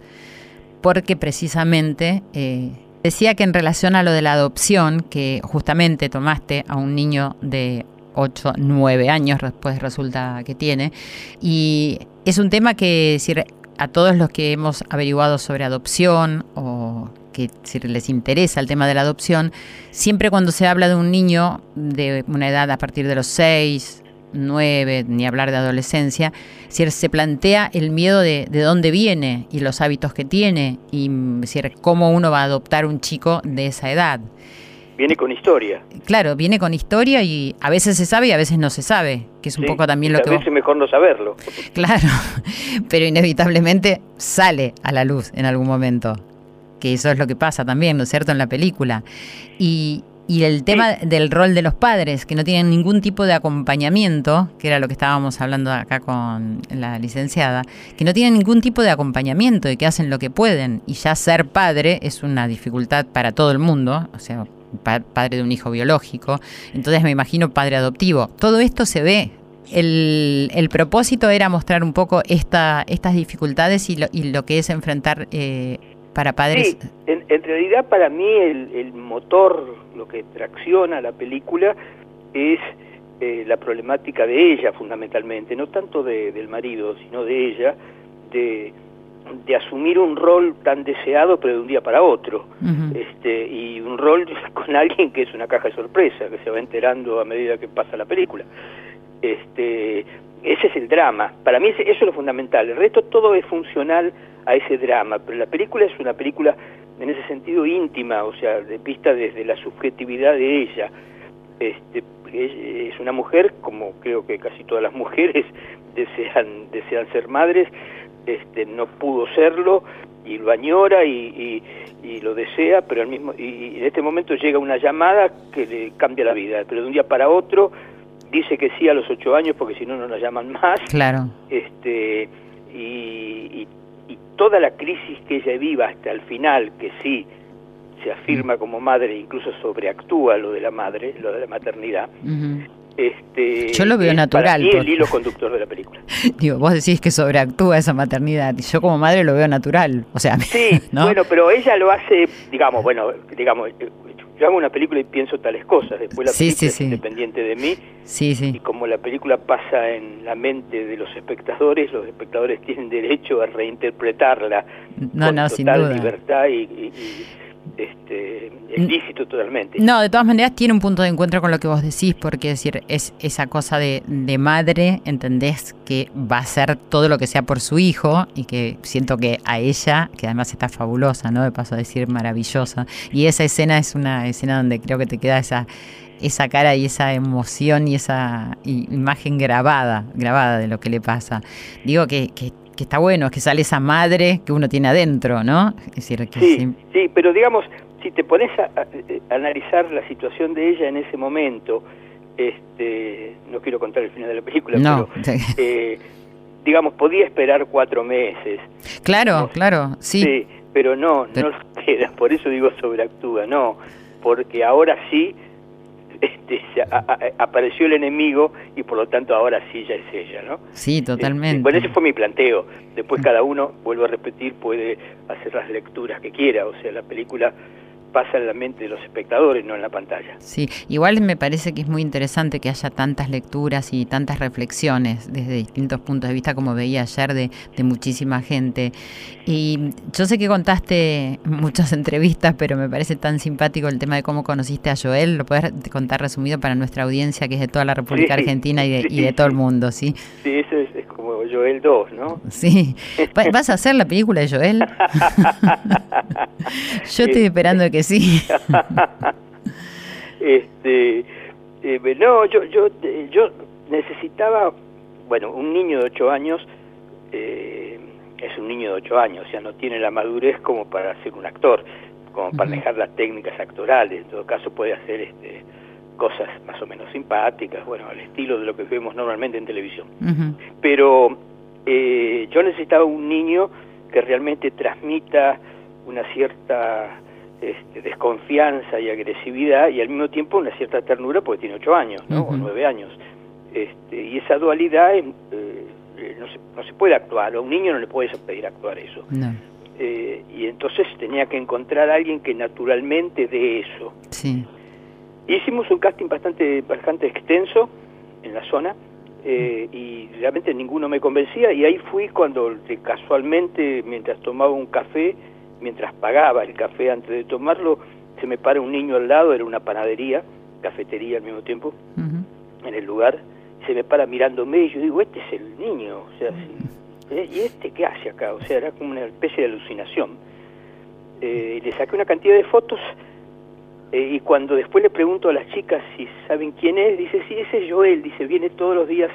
[SPEAKER 1] porque precisamente eh, Decía que en relación a lo de la adopción, que justamente tomaste a un niño de 8, 9 años, después resulta que tiene, y es un tema que si a todos los que hemos averiguado sobre adopción o que si les interesa el tema de la adopción, siempre cuando se habla de un niño de una edad a partir de los 6, 9, ni hablar de adolescencia, si se plantea el miedo de, de dónde viene y los hábitos que tiene y si cómo uno va a adoptar un chico de esa edad.
[SPEAKER 5] Viene con historia.
[SPEAKER 1] Claro, viene con historia y a veces se sabe y a veces no se sabe, que es un poco también lo que...
[SPEAKER 5] A veces mejor no saberlo.
[SPEAKER 1] Claro, pero inevitablemente sale a la luz en algún momento, que eso es lo que pasa también, ¿no es cierto?, en la película. Y, y el tema del rol de los padres, que no tienen ningún tipo de acompañamiento, que era lo que estábamos hablando acá con la licenciada, que no tienen ningún tipo de acompañamiento y que hacen lo que pueden. Y ya ser padre es una dificultad para todo el mundo, o sea, padre de un hijo biológico. Entonces me imagino padre adoptivo. Todo esto se ve. El, el propósito era mostrar un poco esta, estas dificultades y lo, y lo que es enfrentar eh, para padres.
[SPEAKER 5] Sí, en, realidad para mí el, motor, lo que tracciona la película es eh, la problemática de ella fundamentalmente, no tanto de, del marido, sino de ella, de, de asumir un rol tan deseado pero de un día para otro, este, y un rol con alguien que es una caja de sorpresa, que se va enterando a medida que pasa la película. Este, ese es el drama, para mí eso es lo fundamental, el resto todo es funcional a ese drama, pero la película es una película en ese sentido íntima, o sea, de vista desde la subjetividad de ella. Este, es una mujer, como creo que casi todas las mujeres desean, desean ser madres, este, no pudo serlo y lo añora y, y, lo desea, pero al mismo y, en este momento llega una llamada que le cambia la vida, pero de un día para otro dice que sí a los ocho años porque si no no la llaman más.
[SPEAKER 1] Claro.
[SPEAKER 5] Este y, toda la crisis que ella viva hasta el final, que sí se afirma como madre, incluso sobreactúa lo de la madre, lo de la maternidad, este,
[SPEAKER 1] Yo lo veo natural,
[SPEAKER 5] mí el hilo conductor de la película.
[SPEAKER 1] Digo, vos decís que sobreactúa esa maternidad. y Yo como madre lo veo natural. O sea,
[SPEAKER 5] Sí,
[SPEAKER 1] ¿no?
[SPEAKER 5] bueno, pero ella lo hace, digamos, bueno, digamos, yo hago una película y pienso tales cosas, después la
[SPEAKER 1] Sí,
[SPEAKER 5] película
[SPEAKER 1] sí,
[SPEAKER 5] es
[SPEAKER 1] sí.
[SPEAKER 5] independiente de mí,
[SPEAKER 1] Sí,
[SPEAKER 5] y como la película pasa en la mente de los espectadores, los espectadores tienen derecho a reinterpretarla
[SPEAKER 1] No,
[SPEAKER 5] con
[SPEAKER 1] no, sin
[SPEAKER 5] total
[SPEAKER 1] duda.
[SPEAKER 5] libertad y, y- y, este, es lícito totalmente.
[SPEAKER 1] No, de todas maneras tiene un punto de encuentro con lo que vos decís, porque es decir, es esa cosa de, de madre, entendés que va a hacer todo lo que sea por su hijo y que siento que a ella, que además está fabulosa, ¿no? De paso a decir maravillosa. Y esa escena es una escena donde creo que te queda esa esa cara y esa emoción y esa imagen grabada, grabada de lo que le pasa. Digo que, que, que está bueno, es que sale esa madre que uno tiene adentro, ¿no? Es decir, que
[SPEAKER 5] Sí,
[SPEAKER 1] sí-
[SPEAKER 5] sí, pero digamos, si te pones a, a- a analizar la situación de ella en ese momento, este, no quiero contar el final de la película,
[SPEAKER 1] No.
[SPEAKER 5] pero eh, digamos, podía esperar cuatro meses.
[SPEAKER 1] Claro,
[SPEAKER 5] No,
[SPEAKER 1] claro, sí.
[SPEAKER 5] pero no,
[SPEAKER 1] Pero-
[SPEAKER 5] no espera, por eso digo sobreactúa, no, porque ahora sí este, a- a- apareció el enemigo y por lo tanto ahora sí ya es ella, ¿no?
[SPEAKER 1] Sí, totalmente.
[SPEAKER 5] Este, bueno, ese fue mi planteo. Después cada uno, vuelvo a repetir, puede hacer las lecturas que quiera. O sea, la película pasa en la mente de los espectadores, no en la pantalla.
[SPEAKER 1] Sí, igual me parece que es muy interesante que haya tantas lecturas y tantas reflexiones desde distintos puntos de vista, como veía ayer, de, de muchísima gente. Y yo sé que contaste muchas entrevistas, pero me parece tan simpático el tema de cómo conociste a Joel. ¿Lo puedes contar resumido para nuestra audiencia, que es de toda la República
[SPEAKER 5] Sí,
[SPEAKER 1] Argentina y de, y de todo el mundo, sí?
[SPEAKER 5] Sí, eso es, es como Joel 2, ¿no?
[SPEAKER 1] Sí. Va- ¿Vas a hacer la película de Joel? Yo estoy esperando que sí.
[SPEAKER 5] este, eh, no, yo, yo, yo necesitaba, bueno, un niño de 8 años eh, es un niño de 8 años, o sea, no tiene la madurez como para ser un actor, como para manejar las técnicas actorales, en todo caso puede hacer este, cosas más o menos simpáticas, bueno, al estilo de lo que vemos normalmente en televisión. Pero eh, yo necesitaba un niño que realmente transmita una cierta este, desconfianza y agresividad y al mismo tiempo una cierta ternura porque tiene ocho años, ¿no? O nueve años. Este, y esa dualidad eh, eh, no, se, no se puede actuar, a un niño no le puedes pedir actuar eso.
[SPEAKER 1] No,
[SPEAKER 5] Eh, y entonces tenía que encontrar a alguien que naturalmente dé eso.
[SPEAKER 1] sí.
[SPEAKER 5] Hicimos un casting bastante, bastante extenso en la zona eh, y realmente ninguno me convencía y ahí fui cuando casualmente mientras tomaba un café, mientras pagaba el café antes de tomarlo, se me para un niño al lado, era una panadería, cafetería al mismo tiempo, en el lugar, se me para mirándome y yo digo, este es el niño, o sea, sí, ¿eh? ¿y este qué hace acá? O sea, era como una especie de alucinación. Eh, le saqué una cantidad de fotos eh, y cuando después le pregunto a las chicas si saben quién es, dice, sí, ese es Joel, dice, viene todos los días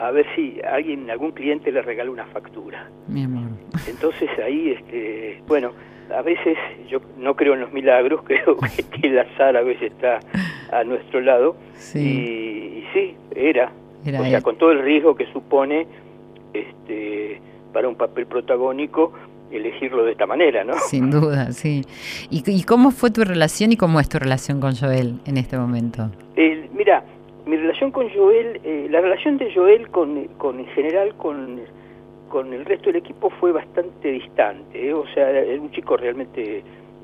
[SPEAKER 5] a ver si alguien, algún cliente le regala una factura.
[SPEAKER 1] Mi amor.
[SPEAKER 5] Entonces ahí, este, bueno, a veces yo no creo en los milagros, creo que el azar a veces está a nuestro lado.
[SPEAKER 1] Sí.
[SPEAKER 5] Y, y sí, era.
[SPEAKER 1] Era
[SPEAKER 5] o sea,
[SPEAKER 1] él.
[SPEAKER 5] con todo el riesgo que supone este, para un papel protagónico elegirlo de esta manera, ¿no?
[SPEAKER 1] Sin duda, sí. ¿Y, y cómo fue tu relación y cómo es tu relación con Joel en este momento?
[SPEAKER 5] El- mira, mi relación con Joel, eh, la relación de Joel con, con en general con, con el resto del equipo fue bastante distante, ¿eh? o sea, era un chico realmente,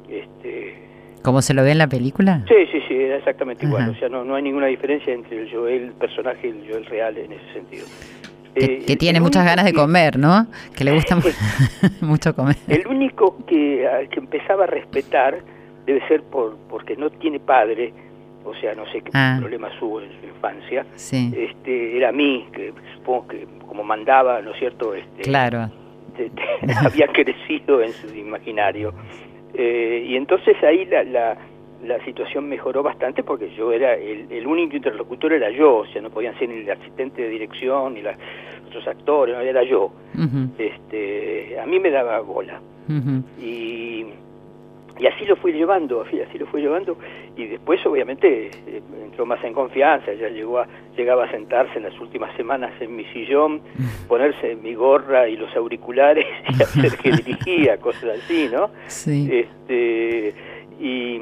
[SPEAKER 5] este,
[SPEAKER 1] ¿Cómo se lo ve en la película?
[SPEAKER 5] sí, sí, sí, era exactamente igual, o sea, no, no hay ninguna diferencia entre el Joel personaje y el Joel real en ese sentido.
[SPEAKER 1] Que,
[SPEAKER 5] Eh,
[SPEAKER 1] que tiene muchas ganas de comer, ¿no? Que le gusta mu- mucho comer.
[SPEAKER 5] El único que, al que empezaba a respetar debe ser por porque no tiene padre, o sea, no sé qué
[SPEAKER 1] Ah.
[SPEAKER 5] problemas hubo en su infancia.
[SPEAKER 1] Sí,
[SPEAKER 5] Este, era a mí, que supongo que como mandaba, ¿no es cierto? Este,
[SPEAKER 1] claro.
[SPEAKER 5] te- te- había crecido en su imaginario. Eh, y entonces ahí la, la, la situación mejoró bastante porque yo era, el, el único interlocutor era yo, o sea, no podían ser ni el asistente de dirección ni los otros actores, no, era yo. Este, a mí me daba bola y, y así lo fui llevando, así así lo fui llevando y después obviamente eh, entró más en confianza, ya llegó a, llegaba a sentarse en las últimas semanas en mi sillón, ponerse mi gorra y los auriculares y hacer que dirigía, cosas así, ¿no?
[SPEAKER 1] Sí.
[SPEAKER 5] Este, y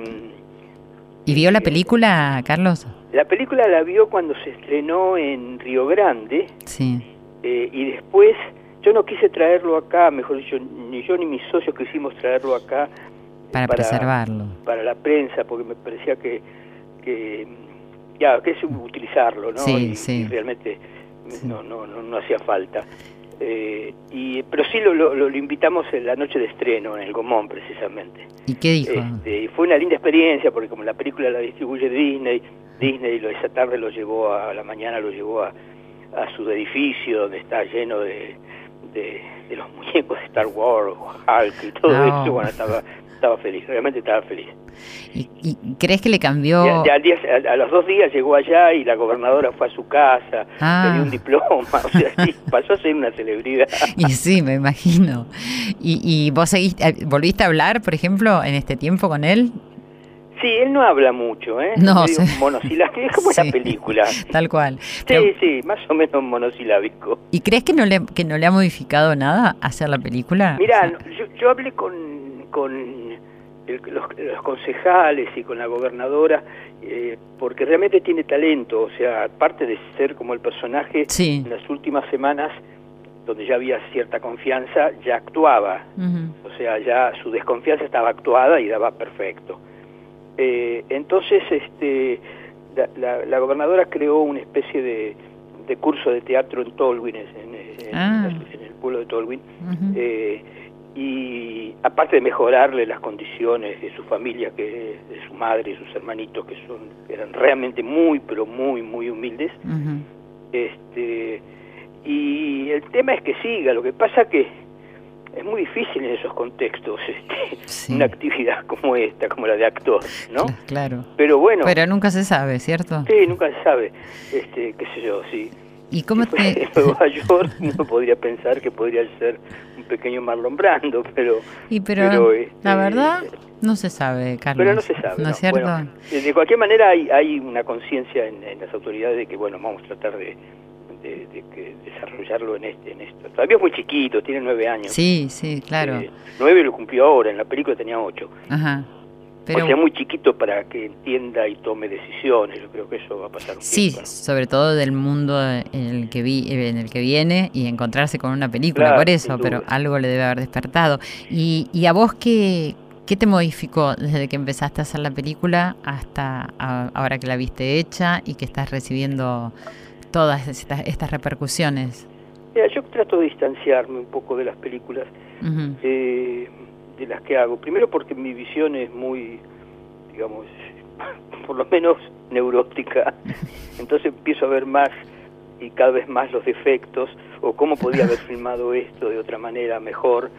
[SPEAKER 1] ¿Y vio la película, Carlos?
[SPEAKER 5] La película la vio cuando se estrenó en Río Grande
[SPEAKER 1] Sí.
[SPEAKER 5] eh, y después yo no quise traerlo acá, mejor dicho, ni yo ni mis socios quisimos traerlo acá
[SPEAKER 1] Para, preservarlo.
[SPEAKER 5] para la prensa porque me parecía que, que ya que es utilizarlo, ¿no?
[SPEAKER 1] Sí,
[SPEAKER 5] y,
[SPEAKER 1] sí.
[SPEAKER 5] y realmente no, no, no, no hacía falta. Eh, y pero sí lo, lo, lo invitamos en la noche de estreno en el Gomón precisamente.
[SPEAKER 1] ¿Y qué dijo?
[SPEAKER 5] Este, fue una linda experiencia porque como la película la distribuye Disney, Disney lo esa tarde lo llevó a, a la mañana lo llevó a, a su edificio donde está lleno de, de, de los muñecos de Star Wars, Hulk y todo
[SPEAKER 1] No.
[SPEAKER 5] eso. Bueno, estaba estaba feliz, realmente estaba feliz.
[SPEAKER 1] ¿Y, y crees que le cambió?
[SPEAKER 5] Y a, al día- a- a los dos días llegó allá y la gobernadora fue a su casa,
[SPEAKER 1] Ah.
[SPEAKER 5] le dio un diploma, o sea, sí, pasó a ser una celebridad.
[SPEAKER 1] Y sí, me imagino. ¿Y, y vos seguiste, eh, volviste a hablar, por ejemplo, en este tiempo con él?
[SPEAKER 5] Sí, él no habla mucho, ¿eh?
[SPEAKER 1] No, sí.
[SPEAKER 5] monosilábico, es como
[SPEAKER 1] Sí,
[SPEAKER 5] película.
[SPEAKER 1] Tal cual.
[SPEAKER 5] Sí,
[SPEAKER 1] Pero-
[SPEAKER 5] sí, más o menos monosilábico.
[SPEAKER 1] ¿Y crees que no le, que no le ha modificado nada hacer la película?
[SPEAKER 5] Mirá,
[SPEAKER 1] O sea,
[SPEAKER 5] no, yo, yo hablé con, con el- los, los concejales y con la gobernadora eh, porque realmente tiene talento, o sea, aparte de ser como el personaje,
[SPEAKER 1] Sí.
[SPEAKER 5] en las últimas semanas, donde ya había cierta confianza, ya actuaba. O sea, ya su desconfianza estaba actuada y daba perfecto. Eh, entonces, este, la, la- la gobernadora creó una especie de, de curso de teatro en Tolwyn, en, en-
[SPEAKER 1] Ah.
[SPEAKER 5] en el pueblo de Tolwyn, eh, y aparte de mejorarle las condiciones de su familia, que de su madre y sus hermanitos, que son eran realmente muy, pero muy, muy humildes, este, y el tema es que siga, lo que pasa que es muy difícil en esos contextos este,
[SPEAKER 1] Sí.
[SPEAKER 5] una actividad como esta, como la de actor, ¿no?
[SPEAKER 1] Cla- Claro.
[SPEAKER 5] Pero bueno,
[SPEAKER 1] Pero nunca se sabe, ¿cierto?
[SPEAKER 5] sí, nunca se sabe, este, qué sé yo, sí.
[SPEAKER 1] ¿Y cómo
[SPEAKER 5] Si
[SPEAKER 1] te...?
[SPEAKER 5] en Nueva York uno podría pensar que podría ser un pequeño Marlon Brando, pero
[SPEAKER 1] Y pero,
[SPEAKER 5] pero, este,
[SPEAKER 1] la verdad, no se sabe, Carlos.
[SPEAKER 5] pero no se sabe.
[SPEAKER 1] ¿No es cierto?
[SPEAKER 5] Bueno, de cualquier manera hay, hay una conciencia en, en las autoridades de que bueno vamos a tratar de, de- de desarrollarlo en este en esto. Todavía es muy chiquito, tiene nueve años.
[SPEAKER 1] sí, sí, claro.
[SPEAKER 5] Eh, nueve lo cumplió ahora, en la película tenía ocho.
[SPEAKER 1] Ajá. Pero
[SPEAKER 5] o sea, muy chiquito para que entienda y tome decisiones. Yo creo que eso va a pasar un
[SPEAKER 1] sí,
[SPEAKER 5] tiempo, ¿no?
[SPEAKER 1] sobre todo del mundo en el que vi, en el que viene y encontrarse con una película
[SPEAKER 5] Claro,
[SPEAKER 1] por eso, pero algo le debe haber despertado. Y, y a vos qué qué te modificó desde que empezaste a hacer la película hasta ahora que la viste hecha y que estás recibiendo todas estas, estas repercusiones?
[SPEAKER 5] Mira, yo trato de distanciarme un poco de las películas eh, de las que hago. Primero porque mi visión es muy, digamos, por lo menos neurótica. Entonces empiezo a ver más y cada vez más los defectos o cómo podía haber filmado esto de otra manera mejor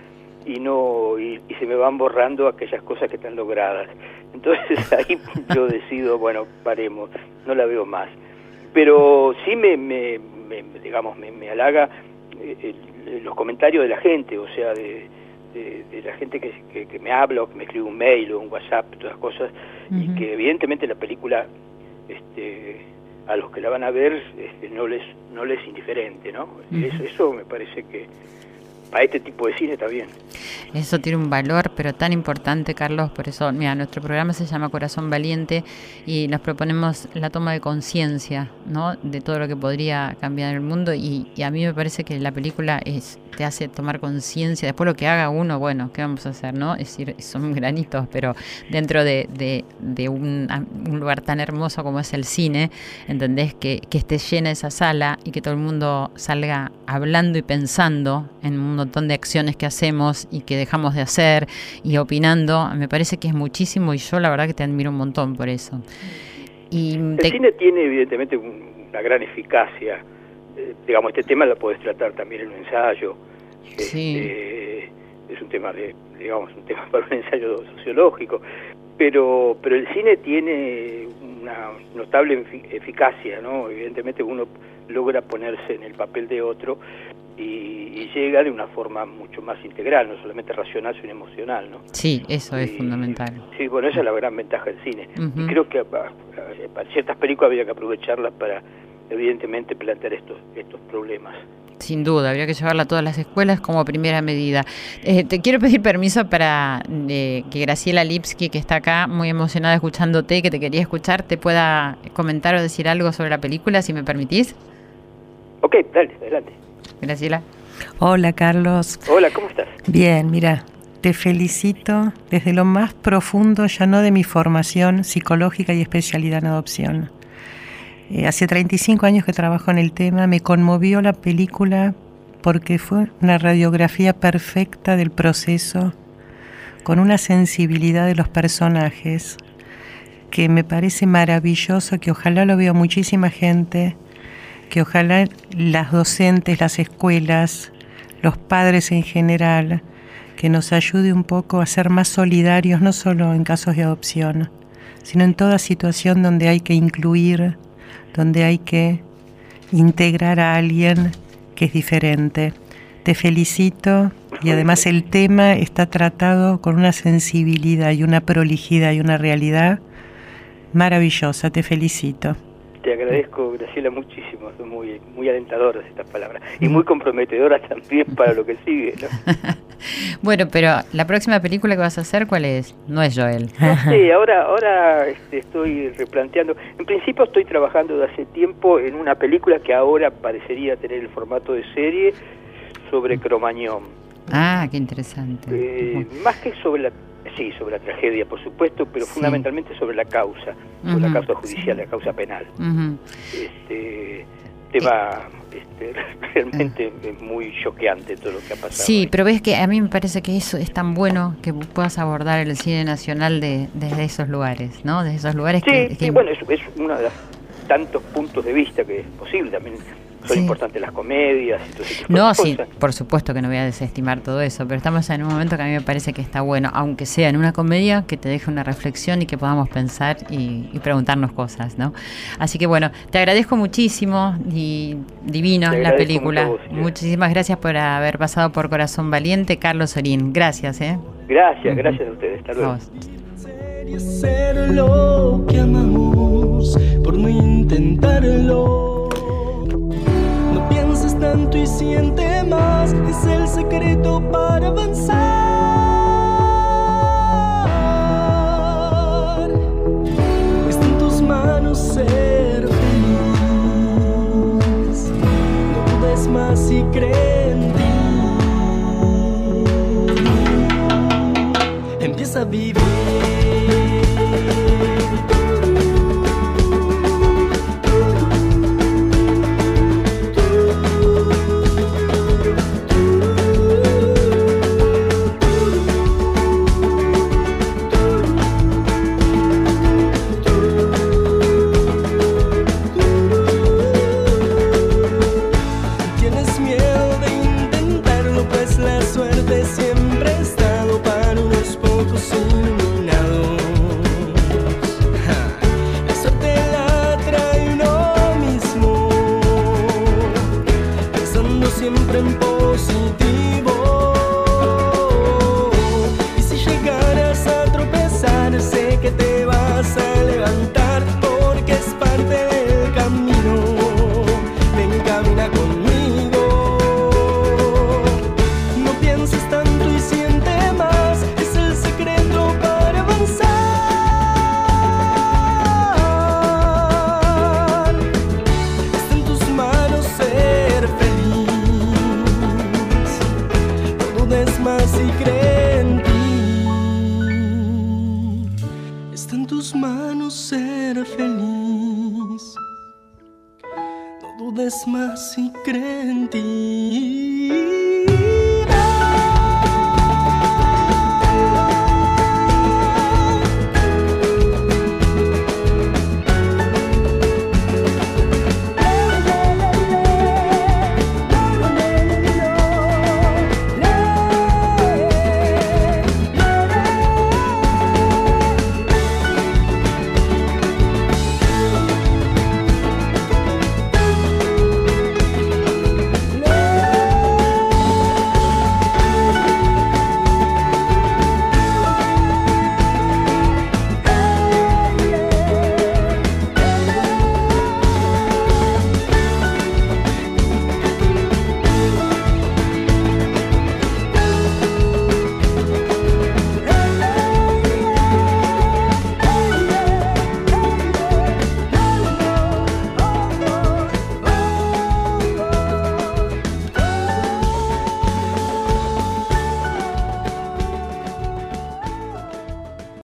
[SPEAKER 5] y no y, y se me van borrando aquellas cosas que están logradas. Entonces ahí yo decido, bueno, paremos, no la veo más. Pero sí me, me, me- digamos, me, me halaga eh, el- los comentarios de la gente, o sea, de, de- de la gente que, que, que me habla o que me escribe un mail o un WhatsApp, todas las cosas, y que evidentemente la película, este, a los que la van a ver, este, no les no les es indiferente, ¿no? Eso, eso me parece que para este tipo de cine está bien.
[SPEAKER 1] Eso tiene un valor, pero tan importante, Carlos. Por eso, mira, nuestro programa se llama Corazón Valiente y nos proponemos la toma de conciencia, ¿no? De todo lo que podría cambiar el mundo. Y, a mí me parece que la película es te hace tomar conciencia. Después lo que haga uno, bueno, ¿qué vamos a hacer, no? Es decir, son granitos, pero dentro de, de, de un, un lugar tan hermoso como es el cine, ¿entendés? Que, que esté llena esa sala y que todo el mundo salga hablando y pensando en un montón de acciones que hacemos y que dejamos de hacer y opinando, me parece que es muchísimo y yo la verdad que te admiro un montón por eso. Y
[SPEAKER 5] El
[SPEAKER 1] te-
[SPEAKER 5] cine tiene evidentemente un- una gran eficacia. Eh, digamos, este tema lo puedes tratar también en un ensayo.
[SPEAKER 1] Sí.
[SPEAKER 5] Este, es un tema de, digamos, un tema para un ensayo sociológico. Pero, pero el cine tiene una notable efi- eficacia, ¿no? Evidentemente uno logra ponerse en el papel de otro y, y llega de una forma mucho más integral, no solamente racional, sino emocional, ¿no?
[SPEAKER 1] sí, eso es
[SPEAKER 5] Y-
[SPEAKER 1] fundamental.
[SPEAKER 5] Sí, bueno, esa es la gran ventaja del cine.
[SPEAKER 1] Ujú.
[SPEAKER 5] Y creo que para ciertas películas había que aprovecharlas para evidentemente plantear estos, estos problemas.
[SPEAKER 1] Sin duda, habría que llevarla a todas las escuelas como primera medida. Eh, te quiero pedir permiso para eh, que Graciela Lipsky, que está acá muy emocionada escuchándote, que te quería escuchar, te pueda comentar o decir algo sobre la película, si me permitís.
[SPEAKER 5] Ok, dale, adelante.
[SPEAKER 1] Graciela.
[SPEAKER 4] Hola, Carlos.
[SPEAKER 5] Hola, ¿cómo estás?
[SPEAKER 4] Bien, mira, te felicito desde lo más profundo, ya no de mi formación psicológica y especialidad en adopción eh, hace 35 años que trabajo en el tema, me conmovió la película porque fue una radiografía perfecta del proceso, con una sensibilidad de los personajes que me parece maravilloso, que ojalá lo vea muchísima gente, que ojalá las docentes, las escuelas, los padres en general, que nos ayude un poco a ser más solidarios, no solo en casos de adopción, sino en toda situación donde hay que incluir donde hay que integrar a alguien que es diferente. Te felicito y además el tema está tratado con una sensibilidad y una prolijidad y una realidad maravillosa. Te felicito.
[SPEAKER 5] Te agradezco, Graciela, muchísimo. Son muy, muy alentadoras estas palabras. Y muy comprometedoras también para lo que sigue.
[SPEAKER 1] bueno, pero la próxima película que vas a hacer, ¿cuál es? No es Joel.
[SPEAKER 5] No sé, ahora, ahora este, estoy replanteando. En principio estoy trabajando de hace tiempo en una película que ahora parecería tener el formato de serie sobre Cromañón.
[SPEAKER 1] Ah, qué interesante.
[SPEAKER 5] Eh, más que sobre la Sí, sobre la tragedia, por supuesto, pero fundamentalmente sobre la causa, sobre la causa judicial, la causa penal. este, tema este, realmente es muy choqueante todo lo que ha pasado.
[SPEAKER 1] Sí, pero ves que a mí me parece que eso es tan bueno que puedas abordar el cine nacional de, desde esos lugares, ¿no? Desde esos lugares
[SPEAKER 5] que, sí, bueno, es, es uno de los tantos puntos de vista que es posible también son importantes las comedias y todo
[SPEAKER 1] No, sí, por supuesto que no voy a desestimar todo eso, pero estamos en un momento que a mí me parece que está bueno, aunque sea en una comedia, que te deje una reflexión y que podamos pensar y, preguntarnos cosas, ¿no? Así que bueno, te agradezco muchísimo y divino la película. Muchísimas gracias por haber pasado por Corazón Valiente, Carlos Sorín. Gracias, ¿eh?
[SPEAKER 5] Gracias, gracias a ustedes. Hasta
[SPEAKER 6] luego. que amamos por no intentarlo tanto y siente más, es el secreto para avanzar. Está tus manos ser no dudes más y cree en ti. Empieza a vivir.